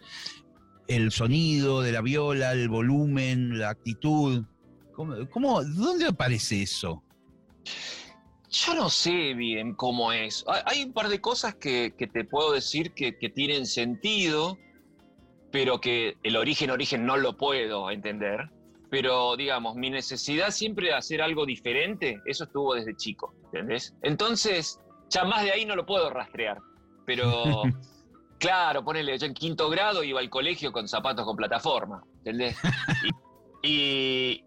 el sonido de la viola, el volumen, la actitud. ¿Cómo, cómo- dónde aparece eso? Yo no sé bien cómo es. Hay, un par de cosas que, que te puedo decir que, que tienen sentido, pero que el origen, origen no lo puedo entender. Pero, digamos, mi necesidad siempre de hacer algo diferente, eso estuvo desde chico, ¿entendés? Entonces, ya más de ahí no lo puedo rastrear. Pero, claro, ponele, yo en quinto grado iba al colegio con zapatos con plataforma, ¿entendés? Y, y,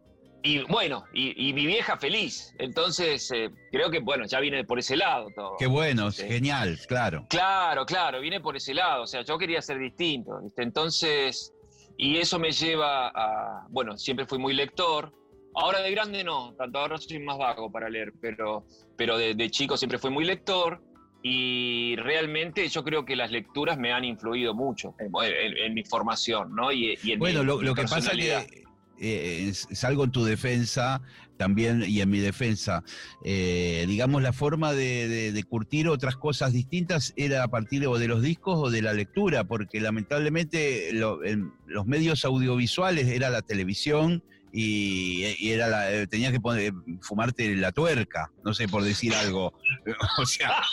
bueno, y, y mi vieja feliz. Entonces, eh, creo que, bueno, ya viene por ese lado todo. Qué bueno, Sí. genial, claro. Claro, claro, viene por ese lado. O sea, yo quería ser distinto, ¿viste? Entonces, y eso me lleva a. Bueno, siempre fui muy lector. Ahora de grande no, tanto ahora soy más vago para leer, pero, pero de, de chico siempre fui muy lector. Y realmente yo creo que las lecturas me han influido mucho en, en- en mi formación, ¿no? Y, y en Bueno, mi- lo, mi lo que pasa personalidad. que eh, salgo en tu defensa también y en mi defensa. Eh, digamos, la forma de, de- de curtir otras cosas distintas era a partir o de los discos o de la lectura, porque lamentablemente lo- en los medios audiovisuales era la televisión y, y era la, eh, tenías que poner, fumarte la tuerca, no sé, por decir algo. O sea,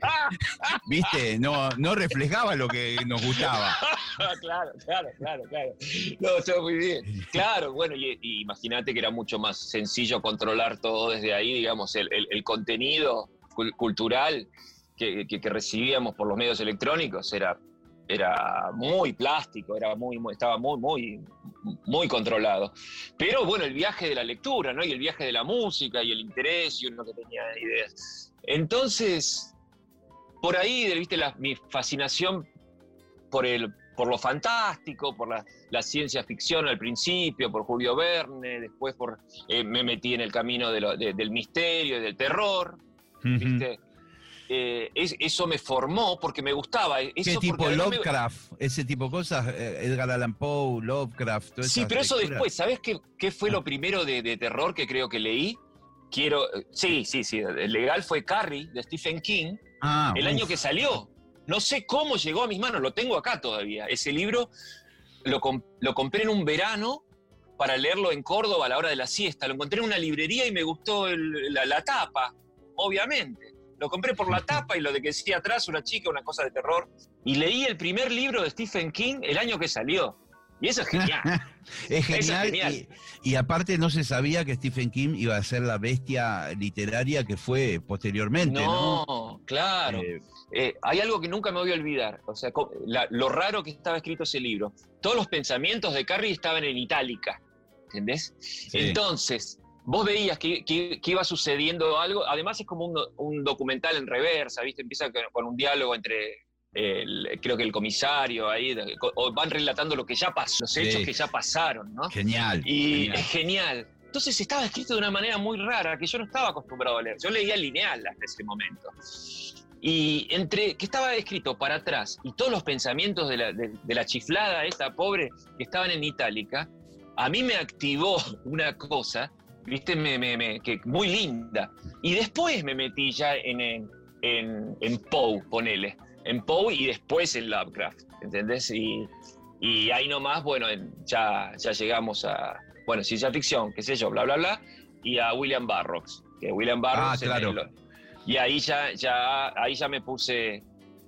viste, no, no reflejaba lo que nos gustaba. claro, claro, claro, claro. No, está muy bien. Claro, bueno, y, y imagínate que era mucho más sencillo controlar todo desde ahí, digamos, el, el- el contenido cul- cultural que, que- que recibíamos por los medios electrónicos era, era muy plástico, era muy, muy- estaba muy, muy, muy controlado. Pero bueno, el viaje de la lectura, ¿no? Y el viaje de la música y el interés y uno que tenía ideas. Entonces, por ahí, viste, la- mi fascinación por el, por lo fantástico, por la, la ciencia ficción al principio, por Julio Verne, después por, eh, me metí en el camino de lo- de- del misterio y del terror, ¿viste? Eh, es- eso me formó porque me gustaba. Eso ¿Qué tipo me- Lovecraft? Ese tipo de cosas, eh, Edgar Allan Poe, Lovecraft, todas Sí, pero eso lecturas. después, ¿sabes qué, qué fue Ah. lo primero de, de terror que creo que leí? Quiero, sí, sí, sí, el legal fue Carrie de Stephen King, Ah, el uf. año que salió. No sé cómo llegó a mis manos, lo tengo acá todavía. Ese libro lo, lo compré en un verano para leerlo en Córdoba a la hora de la siesta. Lo encontré en una librería y me gustó el- la, la tapa, obviamente. Lo compré por la tapa y lo de que decía atrás una chica, una cosa de terror. Y leí el primer libro de Stephen King el año que salió. Y eso es genial. Es Eso es genial. genial. Y, y aparte no se sabía que Stephen King iba a ser la bestia literaria que fue posteriormente, ¿no? No, claro. Eh, Eh, hay algo que nunca me voy a olvidar. O sea, la- lo raro que estaba escrito ese libro. Todos los pensamientos de Carrie estaban en itálica. ¿Entendés? Entonces, vos veías que, que- que iba sucediendo algo. Además, es como un, do- un documental en reversa, ¿viste? Empieza con, un diálogo entre. el- creo que el comisario ahí, o van relatando lo que ya pasó, los Sí. hechos que ya pasaron, ¿no? Genial. Y genial. es genial. Entonces estaba escrito de una manera muy rara que yo no estaba acostumbrado a leer. Yo leía lineal hasta ese momento. Y entre que estaba escrito para atrás y todos los pensamientos de la, de- de la chiflada, esta pobre, que estaban en itálica, a mí me activó una cosa, viste, me, me- me- que muy linda. Y después me metí ya en, en, en, en Poe, ponele. En Poe y después en Lovecraft, ¿entendés? Y, y ahí nomás, bueno, en- ya, ya llegamos a, bueno, ciencia ficción, qué sé yo, bla, bla, bla, y a William Burroughs, que William Burroughs... Ah, claro. el- y ahí ya, ya, ahí ya me puse,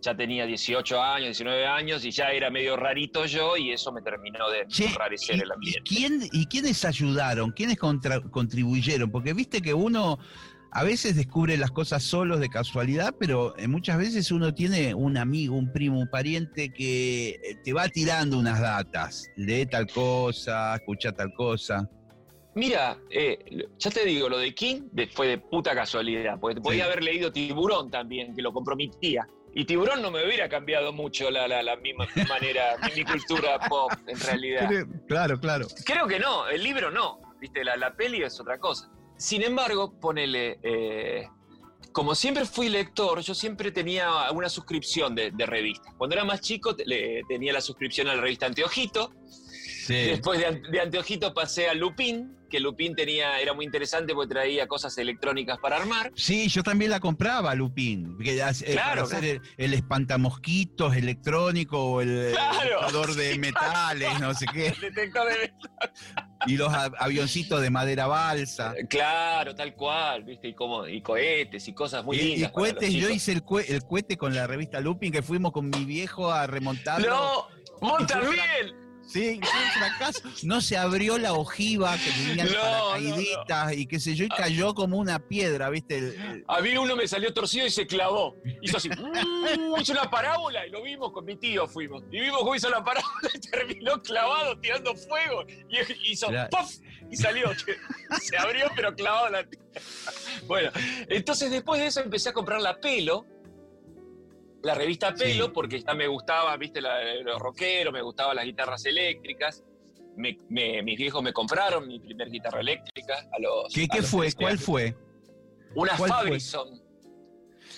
ya tenía 18 años, 19 años, y ya era medio rarito yo, y eso me terminó de enrarecer ¿y, el y ambiente. quién, ¿Y quiénes ayudaron? ¿Quiénes contra- contribuyeron? Porque viste que uno a veces descubre las cosas solos de casualidad, pero eh, muchas veces uno tiene un amigo, un primo, un pariente que eh, te va tirando unas datas. Lee tal cosa, escucha tal cosa. Mira, eh, ya te digo, lo de King fue de puta casualidad, porque podía Sí. haber leído Tiburón también, que lo compró mi tía. Y Tiburón no me hubiera cambiado mucho la, la, la misma manera, mi, mi cultura pop, en realidad. Claro, claro. Creo que no, el libro no, viste, la, la peli es otra cosa. Sin embargo, ponele, eh, como siempre fui lector, yo siempre tenía una suscripción de, de revistas. Cuando era más chico le- tenía la suscripción a la revista Anteojito, Sí. Después de, de Anteojito pasé a Lupin, que Lupin tenía, era muy interesante porque traía cosas electrónicas para armar. Sí, yo también la compraba, Lupín. Que, eh, Claro, para hacer el, el espantamosquitos electrónico o el Claro, detector de metales, no sé qué. Detector de- Y los avioncitos de madera balsa. Claro, tal cual, ¿viste? Y, como, y cohetes y cosas muy Y, y lindas. los cohetes, yo hice el, el cohete con la revista Lupin, que fuimos con mi viejo a remontarlo. ¡No! ¡Vos Y también! Sí, fue un fracaso. No se abrió la ojiva que tenía No, y qué sé yo, y cayó como una piedra, ¿viste? El- el- A mí uno me salió torcido y se clavó. Hizo así, ¡uh! hizo una parábola y lo vimos con mi tío, fuimos. Y vimos cómo hizo la parábola y terminó clavado tirando fuego. Y hizo Era- ¡puff! Y salió. Se abrió pero clavado la tierra. Bueno, entonces después de eso empecé a comprar la pelo. La revista Pelo, Sí. porque ya me gustaba, viste, la- los rockeros, me gustaban las guitarras eléctricas. Me- me- mis viejos me compraron mi primer guitarra eléctrica a los. ¿Qué, a qué los fue? 13 ¿Cuál fue? Una ¿Cuál fue? Fabrison.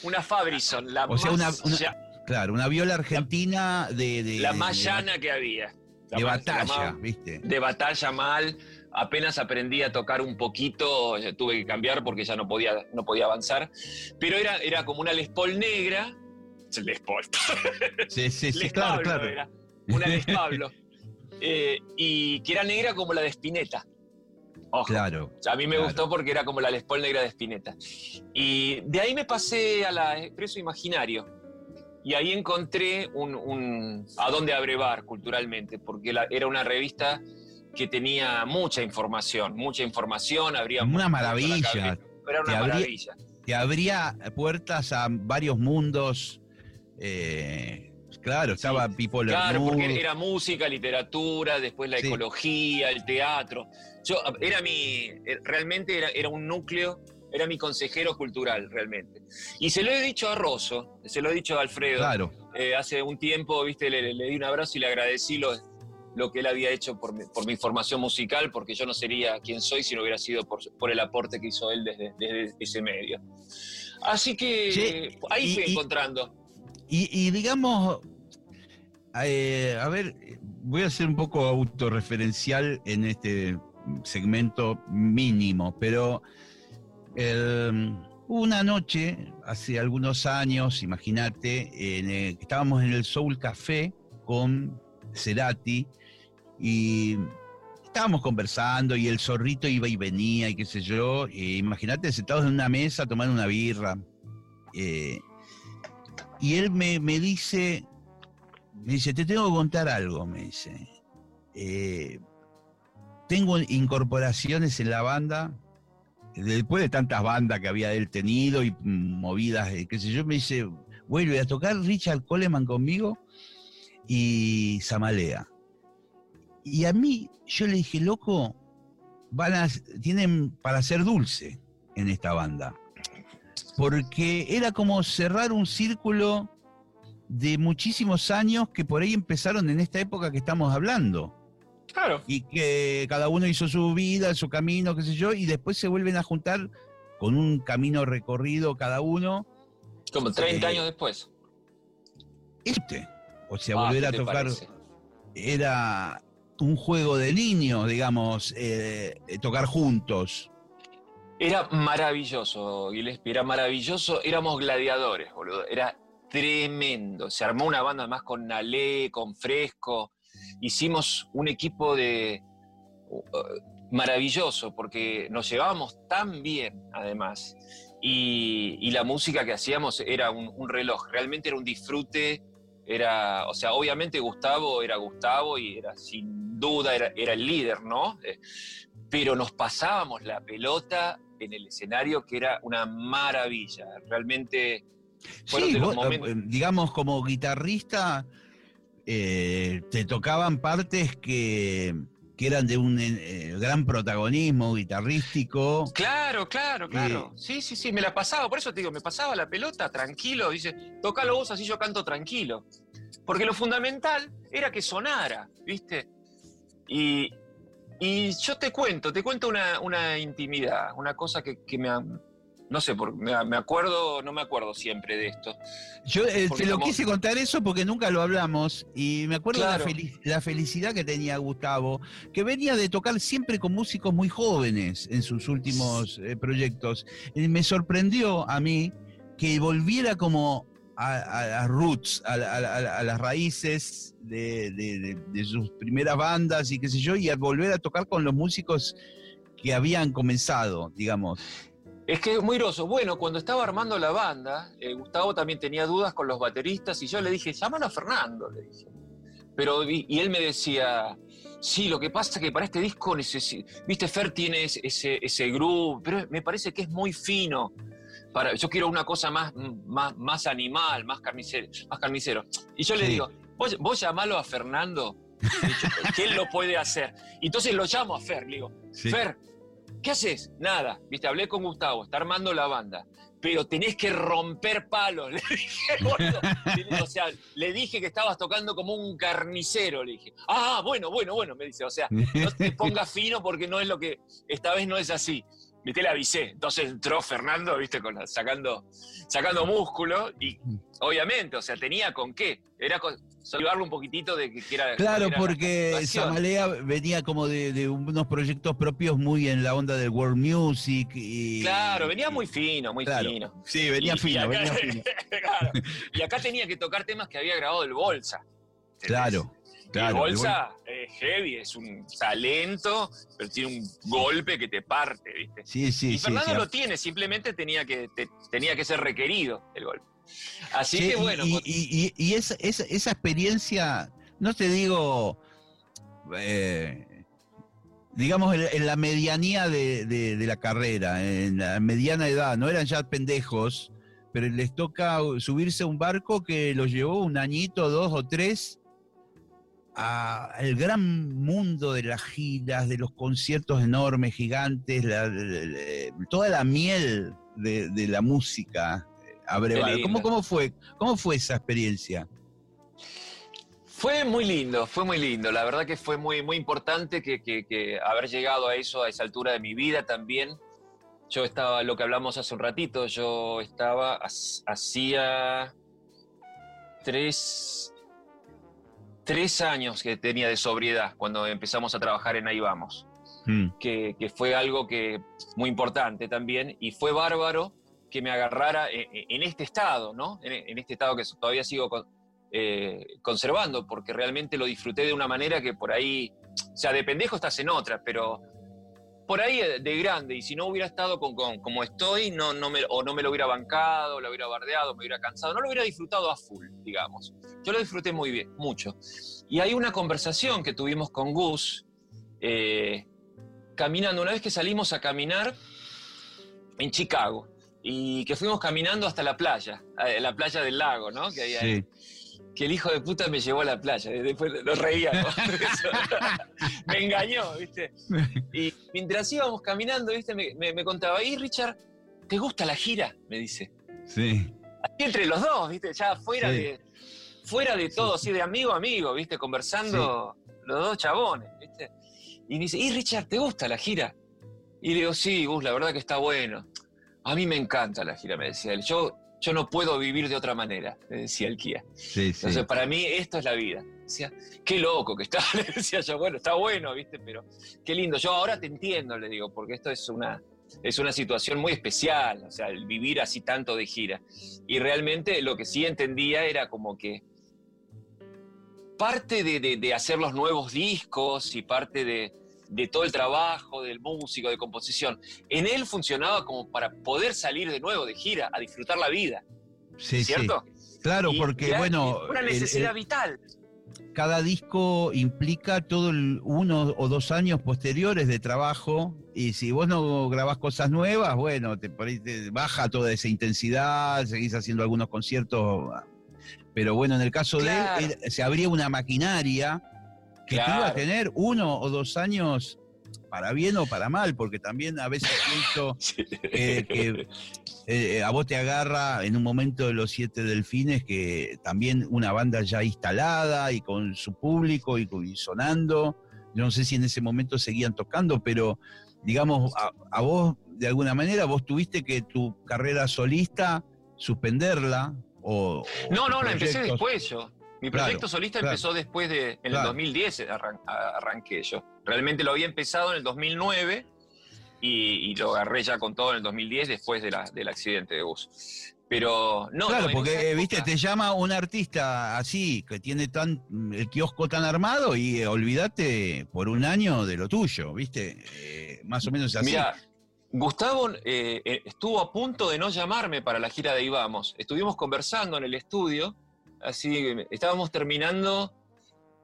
Una Fabrison, la O sea, una- una- ya- Claro, una viola argentina de, de, la más de- llana que había. La de más- batalla, más- ¿viste? de batalla mal. Apenas aprendí a tocar un poquito, tuve que cambiar porque ya no podía, no podía avanzar. Pero era, era como una Les Paul negra. Les Paul. Sí, sí, sí, Les claro, Pablo claro. era. Una Les Pablo. Eh, y que era negra como la de Spinetta. Ojo. Claro. O sea, a mí me Claro. gustó porque era como la Les Paul negra de Spinetta. Y de ahí me pasé a la Expreso Imaginario. Y ahí encontré un, un- a dónde abrevar culturalmente, porque la- era una revista que tenía mucha información, mucha información, habría Una maravilla. Era Te una abría- maravilla. Te abría puertas a varios mundos. Eh, claro, estaba People Claro, Mood. porque era música, literatura, después la Sí. ecología, el teatro. Yo, era mi, eh, realmente era, era un núcleo, era mi consejero cultural, realmente. Y se lo he dicho a Rosso, se lo he dicho a Alfredo, Claro. eh, hace un tiempo, viste, le, le di un abrazo y le agradecí lo, lo que él había hecho por mi, por mi formación musical, porque yo no sería quien soy si no hubiera sido por, por el aporte que hizo él desde, desde ese medio. Así que Sí, ahí y- fui y- encontrando. Y, digamos, eh, a ver, voy a ser un poco autorreferencial en este segmento mínimo, pero hubo una noche, hace algunos años, imagínate, eh, estábamos en el Soul Café con Cerati y estábamos conversando y el zorrito iba y venía y qué sé yo, e imagínate sentados en una mesa tomando una birra. Y él me, me dice, me dice, te tengo que contar algo, me dice. Eh, tengo incorporaciones en la banda, después de tantas bandas que había él tenido y movidas, eh, qué sé yo, me dice, vuelve a tocar Richard Coleman conmigo y Samalea. Y a mí, yo le dije, loco, van a, tienen para ser dulce en esta banda porque era como cerrar un círculo de muchísimos años que por ahí empezaron en esta época que estamos hablando. Claro. Y que cada uno hizo su vida, su camino, qué sé yo, y después se vuelven a juntar con un camino recorrido cada uno. Como 30 Eh, años después. Este. O sea, Ah, volver ¿qué a tocar parece? era un juego de niños, digamos, eh, tocar juntos. Era maravilloso, Gillespie, era maravilloso. Éramos gladiadores, boludo. Era tremendo. Se armó una banda más con Nalé, con Fresco. Hicimos un equipo de uh, maravilloso porque nos llevábamos tan bien, además. Y, la música que hacíamos era un, reloj. Realmente era un disfrute. Era, o sea, obviamente Gustavo era Gustavo y era sin duda era, era el líder, ¿no? Eh, pero nos pasábamos la pelota en el escenario que era una maravilla. Realmente fueron Sí, de los vos, momentos. eh, digamos, como guitarrista, eh, te tocaban partes que, que eran de un eh, gran protagonismo guitarrístico. Claro, claro, claro. Sí, sí, sí, me la pasaba, por eso te digo, me pasaba la pelota tranquilo, dice, tocalo vos así yo canto tranquilo. Porque lo fundamental era que sonara, ¿viste? Y, y yo te cuento, te cuento una, una intimidad, una cosa que, que me, no sé, por- me, me acuerdo, no me acuerdo siempre de esto. Yo eh, te lo como- quise contar eso porque nunca lo hablamos y me acuerdo Claro. la felicidad que tenía Gustavo, que venía de tocar siempre con músicos muy jóvenes en sus últimos eh, proyectos. Y me sorprendió a mí que volviera como a, a las roots, a, a a las raíces de, de- de- de sus primeras bandas y qué sé yo, y a volver a tocar con los músicos que habían comenzado, digamos. Es que es muy groso. Bueno, cuando estaba armando la banda, eh, Gustavo también tenía dudas con los bateristas y yo le dije, llámalo a Fernando, le dije. Pero, y, y él me decía, sí, lo que pasa es que para este disco, viste, Fer tiene ese, ese groove, pero me parece que es muy fino. Para, yo quiero una cosa más, más, más animal, más carnicero, más carnicero. Y yo le Sí. digo, vos, vos llamalo a Fernando, que él lo puede hacer. Y entonces lo llamo a Fer, le digo, Sí. Fer, ¿qué haces? Nada, viste, hablé con Gustavo, está armando la banda, pero tenés que romper palos, le dije, boludo. O sea, le dije que estabas tocando como un carnicero, le dije. Ah, bueno, bueno, bueno, me dice, o sea, no te pongas fino porque no es lo que, esta vez no es así. Viste, le avisé. Entonces entró Fernando, viste, con la- sacando, sacando músculo y obviamente, o sea, tenía con qué. Era con, salvarlo un poquitito de que quiera. Claro, era la porque. Samalea venía como de, de unos proyectos propios muy en la onda del world music y Claro, venía muy fino, muy Claro. fino. Sí, venía Y- y fino, acá- venía fino. claro. Y acá tenía que tocar temas que había grabado el Bolsa. ¿entendés? Claro, claro. Bolsa es heavy, es un talento, pero tiene un golpe que te parte, ¿viste? Sí, sí, y. Fernando sí. lo tiene, simplemente tenía que, te- tenía que ser requerido el golpe. Así Sí, que bueno, y, y- y esa, esa- esa experiencia, no te digo, eh, digamos, en, en la medianía de, de- de la carrera, en la mediana edad, no eran ya pendejos, pero les toca subirse a un barco que los llevó un añito, dos o tres, al gran mundo de las giras, de los conciertos enormes, gigantes, la- la- la- toda la miel de, de la música eh, abrevada. ¿Cómo, cómo fue, ¿Cómo fue esa experiencia? Fue muy lindo, fue muy lindo. La verdad que fue muy, muy importante que, que- que haber llegado a eso a esa altura de mi vida también. Yo estaba, lo que hablamos hace un ratito, yo estaba, hac- hacía tres, tres años que tenía de sobriedad cuando empezamos a trabajar en Ahí Vamos Mm. que, que fue algo que muy importante también y fue bárbaro que me agarrara en, en este estado, ¿no? En, en este estado que todavía sigo con- eh, conservando, porque realmente lo disfruté de una manera que por ahí, o sea, de pendejo estás en otra, pero por ahí de, de grande, y si no hubiera estado con, con- como estoy, no, no me, o no me lo hubiera bancado, lo hubiera bardeado, me hubiera cansado, no lo hubiera disfrutado a full, digamos. Yo lo disfruté muy bien, mucho. Y hay una conversación que tuvimos con Gus, eh, caminando, una vez que salimos a caminar en Chicago y que fuimos caminando hasta la playa, eh, la playa del lago, ¿no? Que, hay. Que el hijo de puta me llevó a la playa, y después nos reíamos. me engañó, ¿viste? Y mientras íbamos caminando, ¿viste? Me, me- me contaba, y Richard, ¿te gusta la gira? Me dice. Sí. Así entre los dos, ¿viste? Ya fuera Sí. de fuera de todo, así de amigo a amigo, ¿viste? Conversando los dos chabones, ¿viste? Y me dice, ¿y Richard, te gusta la gira? Y le digo, sí, Gus, la verdad que está bueno. A mí me encanta la gira, me decía él. Yo, yo no puedo vivir de otra manera, decía el Kia. Sí, sí. Entonces, para mí esto es la vida. Decía, qué loco que está, le decía yo, bueno, está bueno, ¿viste? Pero qué lindo. Yo ahora te entiendo, le digo, porque esto es una, es una situación muy especial, o sea, el vivir así tanto de gira. Y realmente lo que sí entendía era como que parte de, de- de hacer los nuevos discos y parte de, de todo el trabajo del músico, de composición, en él funcionaba como para poder salir de nuevo de gira, a disfrutar la vida, Sí, sí. ¿cierto? Claro, Y porque bueno, Una necesidad el- vital. cada disco implica todo el uno o dos años posteriores de trabajo y si vos no grabás cosas nuevas, bueno, te, por ahí te baja toda esa intensidad, seguís haciendo algunos conciertos, pero bueno, en el caso Claro. de él, él- se abría una maquinaria que te iba a Claro. tener uno o dos años para bien o para mal, porque también a veces pienso que, que, eh, a vos te agarra en un momento de los siete delfines que también una banda ya instalada y con su público y, sonando. Yo no sé si en ese momento seguían tocando, pero digamos, a, a vos de alguna manera vos tuviste que tu carrera solista suspenderla o... No, no, la empecé después yo. Mi Claro, proyecto solista claro. empezó después de, en Claro. el 2010 arran- a- arranqué yo. Realmente lo había empezado en el 2009 y, y lo agarré ya con todo en el 2010 después de la- del accidente de bus. Pero no, claro, no, porque, eh, viste, te llama un artista así, que tiene tan el kiosco tan armado y eh, olvídate por un año de lo tuyo, viste, Eh, más o menos así. Mira, Gustavo eh, estuvo a punto de no llamarme para la gira de Ibamos. Estuvimos conversando en el estudio, así estábamos terminando.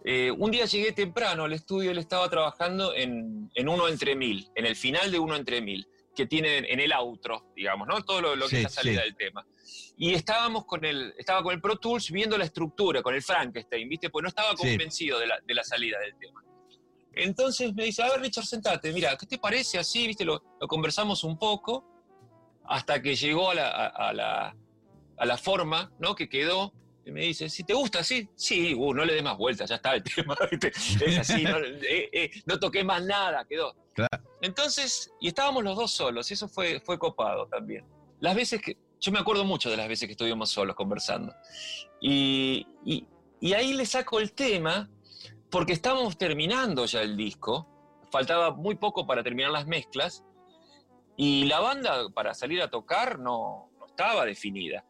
eh, un día llegué temprano al estudio, él estaba trabajando en, en Uno Entre Mil, en el final de Uno Entre Mil, que tiene en el outro, digamos, ¿no? Todo lo, lo que Sí, es la salida sí. del tema. Y estábamos con el, estaba con el Pro Tools viendo la estructura, con el Frankenstein, ¿viste? Pues no estaba Sí. convencido de, la, de la salida del tema. Entonces me dice, a ver Richard, sentate, mira, ¿qué te parece así? ¿Viste? Lo, lo conversamos un poco hasta que llegó a la, a, a la, a la forma, ¿no? Que quedó. Y me dice, si te gusta así, sí, uh, no le des más vueltas, ya está el tema. Es así, no, eh, eh, no toqué más nada, quedó. Claro. Entonces, y estábamos los dos solos, y eso fue, fue copado también. Las veces que, yo me acuerdo mucho de las veces que estuvimos solos conversando. Y, y- y ahí le saco el tema, porque estábamos terminando ya el disco, faltaba muy poco para terminar las mezclas, y la banda para salir a tocar no, no estaba definida.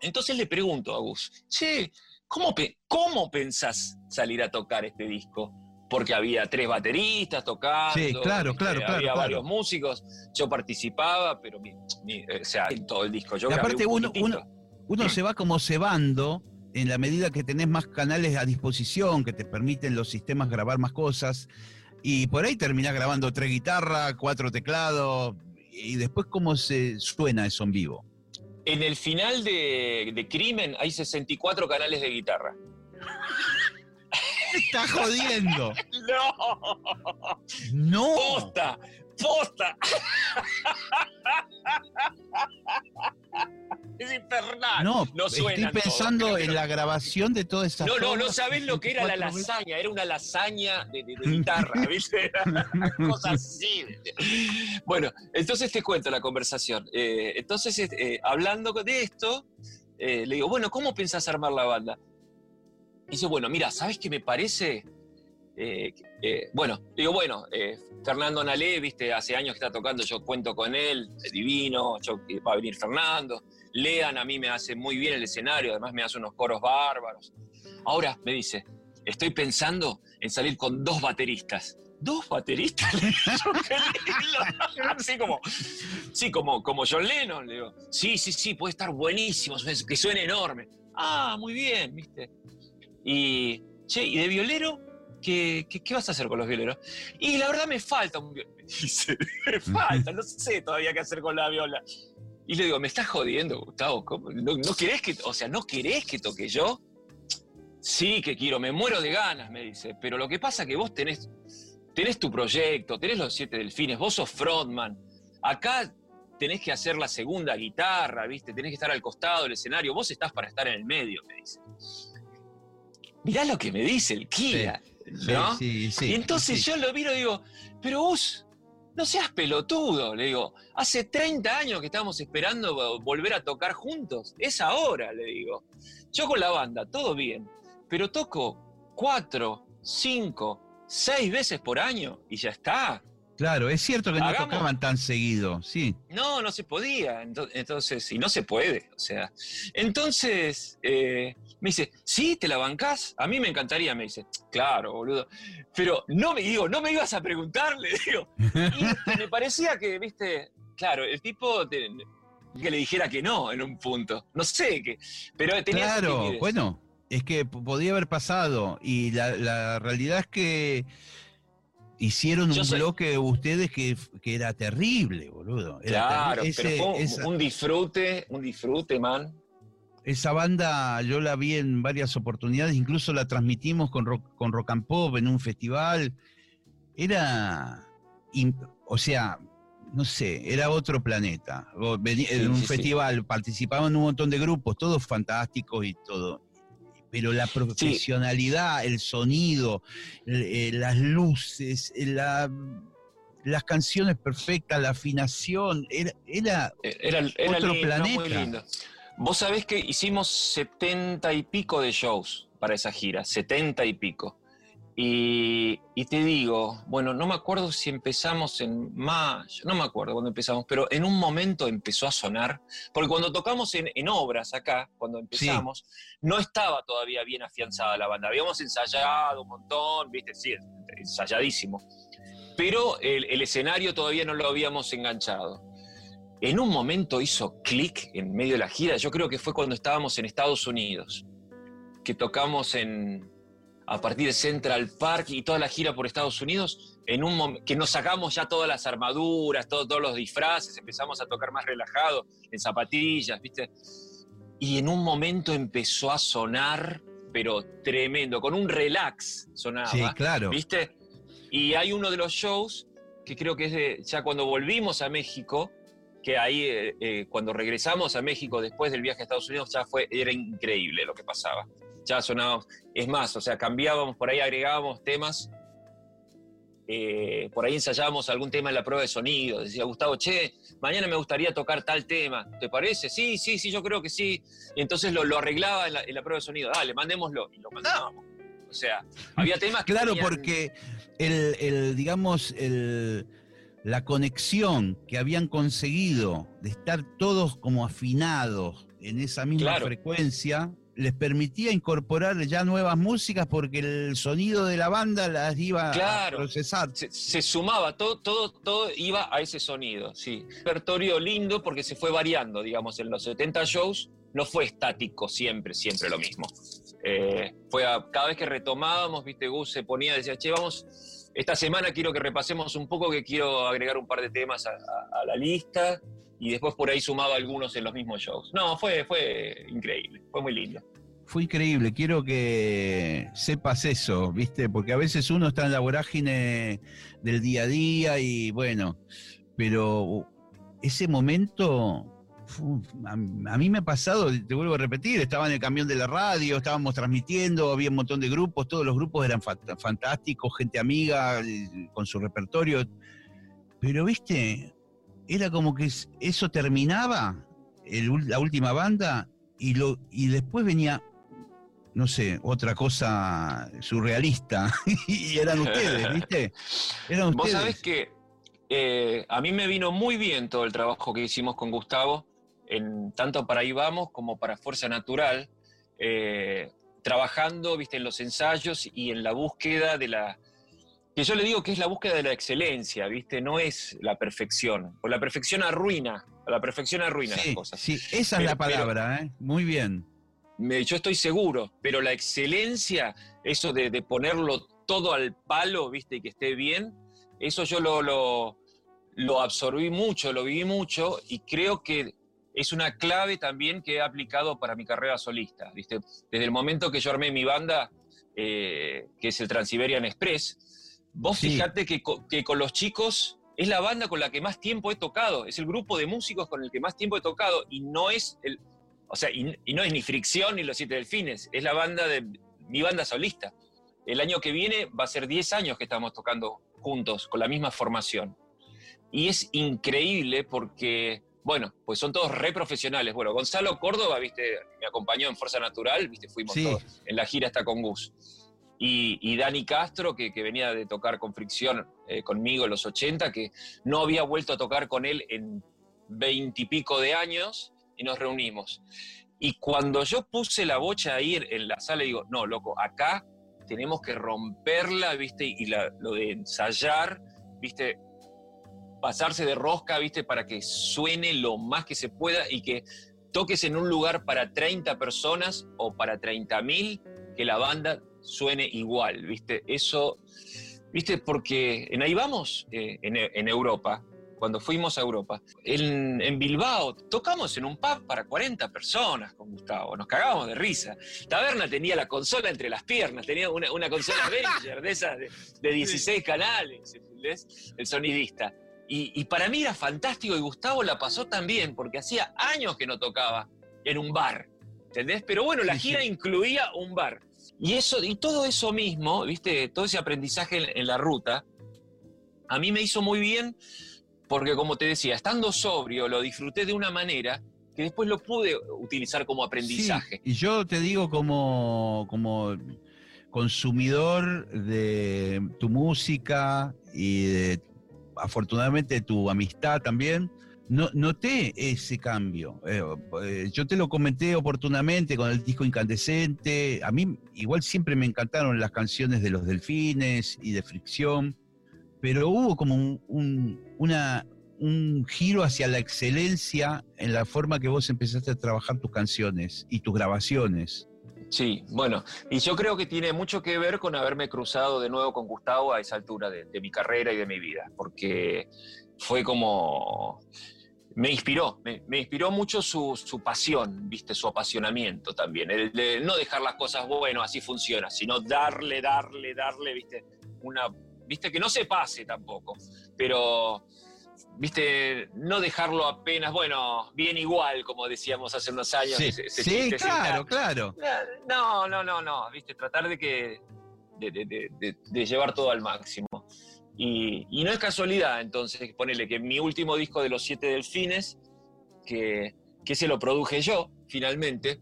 Entonces le pregunto a Gus, che, ¿cómo, pe- ¿cómo pensás salir a tocar este disco? Porque había tres bateristas tocando, Sí, claro, ¿viste? claro, claro, había claro. varios músicos, yo participaba, pero mi- mi- o sea, en todo el disco. Yo Y aparte un uno, poquitito. uno, uno se va como cebando en la medida que tenés más canales a disposición, que te permiten los sistemas grabar más cosas, y por ahí terminás grabando tres guitarras, cuatro teclados, y después cómo se suena eso en vivo. En el final de, de Crimen hay 64 canales de guitarra. ¡Me está jodiendo! ¡No! ¡No! ¡Posta! ¡Posta! es infernal. No, No, estoy suenan todos, pensando en la grabación de todas esas No, no, no sabés lo que era la 24 veces. lasaña, era una lasaña de, de- de guitarra, ¿viste? Era una cosa así. Bueno, entonces te cuento la conversación. Eh, entonces, eh, hablando de esto, eh, le digo, bueno, ¿cómo pensás armar la banda? Y dice, bueno, mira, ¿sabes qué me parece? Eh, eh, bueno, digo, bueno, eh, Fernando Nalé, viste, hace años que está tocando, yo cuento con él, divino, yo- va a venir Fernando. Lean a mí me hace muy bien el escenario, además me hace unos coros bárbaros. Ahora, me dice, estoy pensando en salir con dos bateristas. ¿Dos bateristas? Así como, sí, como, como John Lennon, le digo. Sí, sí, sí, puede estar buenísimo, que suene enorme. Ah, muy bien, viste. Y, che, ¿y de violero? ¿Qué, qué, qué vas a hacer con los violeros? Y la verdad me falta un violero. Dice, me falta, no sé todavía qué hacer con la viola. Y le digo, ¿me estás jodiendo, Gustavo? ¿Cómo? ¿No, no querés que, o sea, ¿no querés que toque yo? Sí, que quiero, me muero de ganas, me dice. Pero lo que pasa es que vos tenés, tenés tu proyecto, tenés los siete delfines, vos sos frontman. Acá tenés que hacer la segunda guitarra, ¿viste? Tenés que estar al costado del escenario, vos estás para estar en el medio, me dice. Mirá lo que me dice el Kia, Sí, ¿no? sí, sí, y entonces yo lo miro y digo, pero vos, no seas pelotudo, le digo, hace 30 años que estamos esperando vo- volver a tocar juntos, es ahora, le digo. Yo con la banda, todo bien, pero toco cuatro, cinco, seis veces por año y ya está. Claro, es cierto que no tocaban tan seguido, sí. No, no se podía. ento- Entonces, y no se puede. O sea, entonces eh, me dice, ¿sí? ¿Te la bancás? A mí me encantaría, me dice. Claro, boludo. Pero no me digo, no me ibas a preguntarle, digo. Y me parecía que, viste, claro, el tipo te- que le dijera que no en un punto. No sé qué. Pero tenía Claro, bueno, es que podía haber pasado y la, la realidad es que hicieron Yo un soy- bloque ustedes que, que era terrible, boludo. Era Claro, pero fue un, esa, un disfrute, un disfrute, man. esa banda yo la vi en varias oportunidades, incluso la transmitimos con rock, con rock and pop en un festival. Era, o sea, no sé, era otro planeta. En un sí, sí. festival participaban un montón de grupos, todos fantásticos y todo. Pero la profesionalidad, el sonido, eh, las luces, eh, la- las canciones perfectas, la afinación, era, era Era, era Otro lindo, era muy planeta. lindo. Vos sabés que hicimos setenta y pico de shows para esa gira, setenta y pico. Y, y te digo, bueno, no me acuerdo si empezamos en mayo, no me acuerdo cuándo empezamos, pero en un momento empezó a sonar, porque cuando tocamos en, en obras acá, cuando empezamos, no estaba todavía bien afianzada la banda. Habíamos ensayado un montón, viste, sí, ensayadísimo, pero el, el escenario todavía no lo habíamos enganchado. En un momento hizo clic en medio de la gira, yo creo que fue cuando estábamos en Estados Unidos, que tocamos en, a partir de Central Park y toda la gira por Estados Unidos, en un que nos sacamos ya todas las armaduras, todo- todos los disfraces, empezamos a tocar más relajados, en zapatillas, ¿viste? Y en un momento empezó a sonar, pero tremendo, con un relax sonaba. Sí, claro. ¿Viste? Y hay uno de los shows que creo que es de, ya cuando volvimos a México, que ahí eh, eh, cuando regresamos a México después del viaje a Estados Unidos ya fue, era increíble lo que pasaba. Ya sonábamos, es más, o sea, cambiábamos, por ahí agregábamos temas, eh, por ahí ensayábamos algún tema en la prueba de sonido, decía Gustavo, che, mañana me gustaría tocar tal tema, ¿te parece? Sí, sí, sí, yo creo que sí. Y entonces lo, lo arreglaba en la, en la prueba de sonido, dale, mandémoslo, y lo mandábamos. O sea, había temas que Claro, tenían- porque el, el, digamos, el, la conexión que habían conseguido de estar todos como afinados en esa misma Claro. frecuencia, les permitía incorporar ya nuevas músicas porque el sonido de la banda las iba Claro. a procesar. se, se sumaba, todo, todo, todo iba a ese sonido, sí. Repertorio lindo porque se fue variando, digamos, en los 70 shows no fue estático siempre, siempre lo mismo. Eh, fue a- cada vez que retomábamos, viste, Gus se ponía, decía, che, vamos, esta semana quiero que repasemos un poco, que quiero agregar un par de temas a, a- a la lista, y después por ahí sumaba algunos en los mismos shows. No, fue, fue increíble, fue muy lindo. Fue increíble, quiero que sepas eso, ¿viste? Porque a veces uno está en la vorágine del día a día y bueno, pero ese momento a, mí me ha pasado, te vuelvo a repetir, estaba en el camión de la radio, estábamos transmitiendo, había un montón de grupos, todos los grupos eran fant- fantásticos, gente amiga, con su repertorio. Pero, viste, era como que es- eso terminaba, el la última banda, y, lo, y después venía, no sé, otra cosa surrealista. y eran ustedes, ¿viste? Eran Vos ustedes. sabés que eh, a mí me vino muy bien todo el trabajo que hicimos con Gustavo, en, tanto para Ahí Vamos como para Fuerza Natural, eh, trabajando viste, en los ensayos y en la búsqueda de la... Que yo le digo que es la búsqueda de la excelencia, ¿viste? No es la perfección. Pues la perfección arruina, la perfección arruina Sí, las cosas. sí, esa es la pero- palabra, ¿eh? Muy bien. Me- yo estoy seguro, pero la excelencia, eso de, de ponerlo todo al palo, viste, y que esté bien, eso yo lo, lo, lo absorbí mucho, lo viví mucho, y creo que es una clave también que he aplicado para mi carrera solista, viste. Desde el momento que yo armé mi banda, eh, que es el Transiberian Express, vos Sí. fijate que, co- que con los chicos es la banda con la que más tiempo he tocado, es el grupo de músicos con el que más tiempo he tocado, y no es el, o sea, y, y no es ni Fricción ni Los Siete Delfines, es la banda de mi banda solista. El año que viene va a ser 10 años que estamos tocando juntos, con la misma formación. Y es increíble porque, bueno, pues son todos re profesionales. Bueno, Gonzalo Córdoba, viste, me acompañó en Fuerza Natural, viste, fuimos Sí. todos en la gira hasta con Gus. Y, y Dani Castro, que, venía de tocar con Fricción eh, conmigo en los 80, que no había vuelto a tocar con él en veintipico de años, y nos reunimos. Y cuando yo puse la bocha ahí en, en la sala, digo, no, loco, acá tenemos que romperla, ¿viste? Y lo de ensayar, ¿viste? Pasarse de rosca, ¿viste? Para que suene lo más que se pueda y que toques en un lugar para 30 personas o para 30.000, que la banda suene igual, ¿viste? Eso, ¿viste? Porque en ahí vamos, eh, en, en Europa, cuando fuimos a Europa, en, en Bilbao tocamos en un pub para 40 personas con Gustavo, nos cagábamos de risa. Taberna tenía la consola entre las piernas, tenía una, una consola Behringer de esas de, de 16 canales, ¿entendés? El sonidista. Y, y para mí era fantástico y Gustavo la pasó también, porque hacía años que no tocaba en un bar, ¿entendés? Pero bueno, la gira incluía un bar. Y, eso, y todo eso mismo, ¿viste? Todo ese aprendizaje en, en la ruta, a mí me hizo muy bien porque como te decía, estando sobrio lo disfruté de una manera que después lo pude utilizar como aprendizaje. Sí, y yo te digo como, como consumidor de tu música y de, afortunadamente tu amistad también, no, noté ese cambio. Eh, eh, yo te lo comenté oportunamente con el disco Incandescente. A mí igual siempre me encantaron las canciones de los delfines y de Fricción, pero hubo como un, giro hacia la excelencia en la forma que vos empezaste a trabajar tus canciones y tus grabaciones. Sí, bueno, y yo creo que tiene mucho que ver con haberme cruzado de nuevo con Gustavo a esa altura de mi carrera y de mi vida, porque fue como... Me inspiró, me, me inspiró mucho su, su pasión, viste, su apasionamiento también, el de no dejar las cosas, bueno, así funciona, sino darle, darle, darle, viste, una, viste, que no se pase tampoco, pero, viste, no dejarlo apenas, bueno, bien igual, como decíamos hace unos años. Sí, ese- ese sí, chiste, ese claro, claro. no, no, no, no, viste, tratar de que de, de- de- de- de llevar todo al máximo. Y, y no es casualidad, entonces, ponerle que mi último disco de los siete delfines, que, que se lo produje yo, finalmente,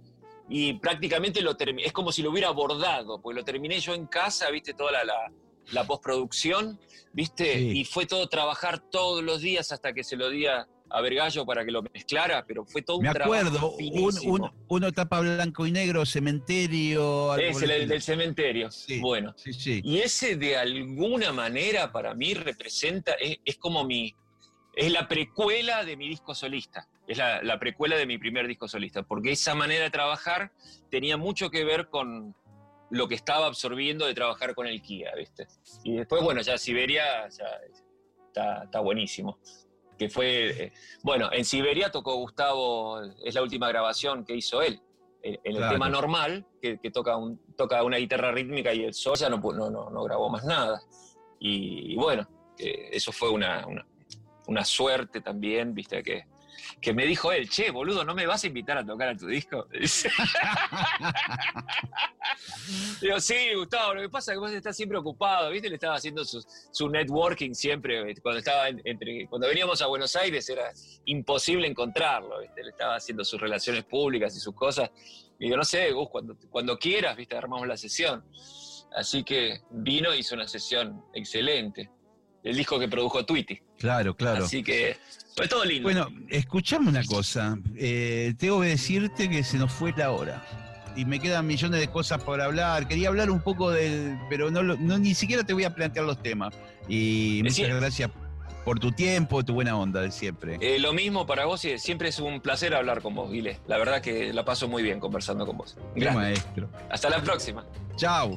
y prácticamente lo es como si lo hubiera abordado, porque lo terminé yo en casa, viste, toda la, la- la postproducción, viste, Sí. y fue todo trabajar todos los días hasta que se lo di a, a Vergallo para que lo mezclara, pero fue todo un Me acuerdo, trabajo un, un- uno tapa blanco y negro, cementerio. algo Es el el del cementerio. Sí. Bueno, Sí, sí. y ese de alguna manera para mí representa, es, es como mi, es la precuela de mi disco solista, es la, la precuela de mi primer disco solista, porque esa manera de trabajar tenía mucho que ver con lo que estaba absorbiendo de trabajar con el Kia, ¿viste? Y después, bueno, ya Siberia ya está, está buenísimo. Que fue, eh, bueno, en Siberia tocó Gustavo, es la última grabación que hizo él. En el Claro. tema normal, que, que toca, un, toca una guitarra rítmica y el sol, ya no, no, no, no grabó más nada. Y, y bueno, eh, eso fue una, una, una suerte también, viste, que, que me dijo él, che, boludo, ¿no me vas a invitar a tocar a tu disco? Digo, sí, Gustavo, lo que pasa es que vos estás siempre ocupado, ¿viste? Le estaba haciendo su, su networking siempre, cuando estaba en- entre, cuando veníamos a Buenos Aires era imposible encontrarlo, ¿viste? Le estaba haciendo sus relaciones públicas y sus cosas. Y digo, no sé, Gus, cuando, cuando quieras, ¿viste? Armamos la sesión. Así que vino hizo una sesión excelente. El disco que produjo Tweety. Claro, claro. Así que fue todo lindo. Bueno, escuchame una cosa. Eh, tengo que decirte que se nos fue la hora. Y me quedan millones de cosas por hablar. Quería hablar un poco del. Pero no, ni siquiera te voy a plantear los temas. Y muchas gracias por tu tiempo, tu buena onda de siempre. Eh, lo mismo para vos y siempre es un placer hablar con vos, Guile. La verdad que la paso muy bien conversando con vos. Grande. maestro. Hasta la próxima. Chao.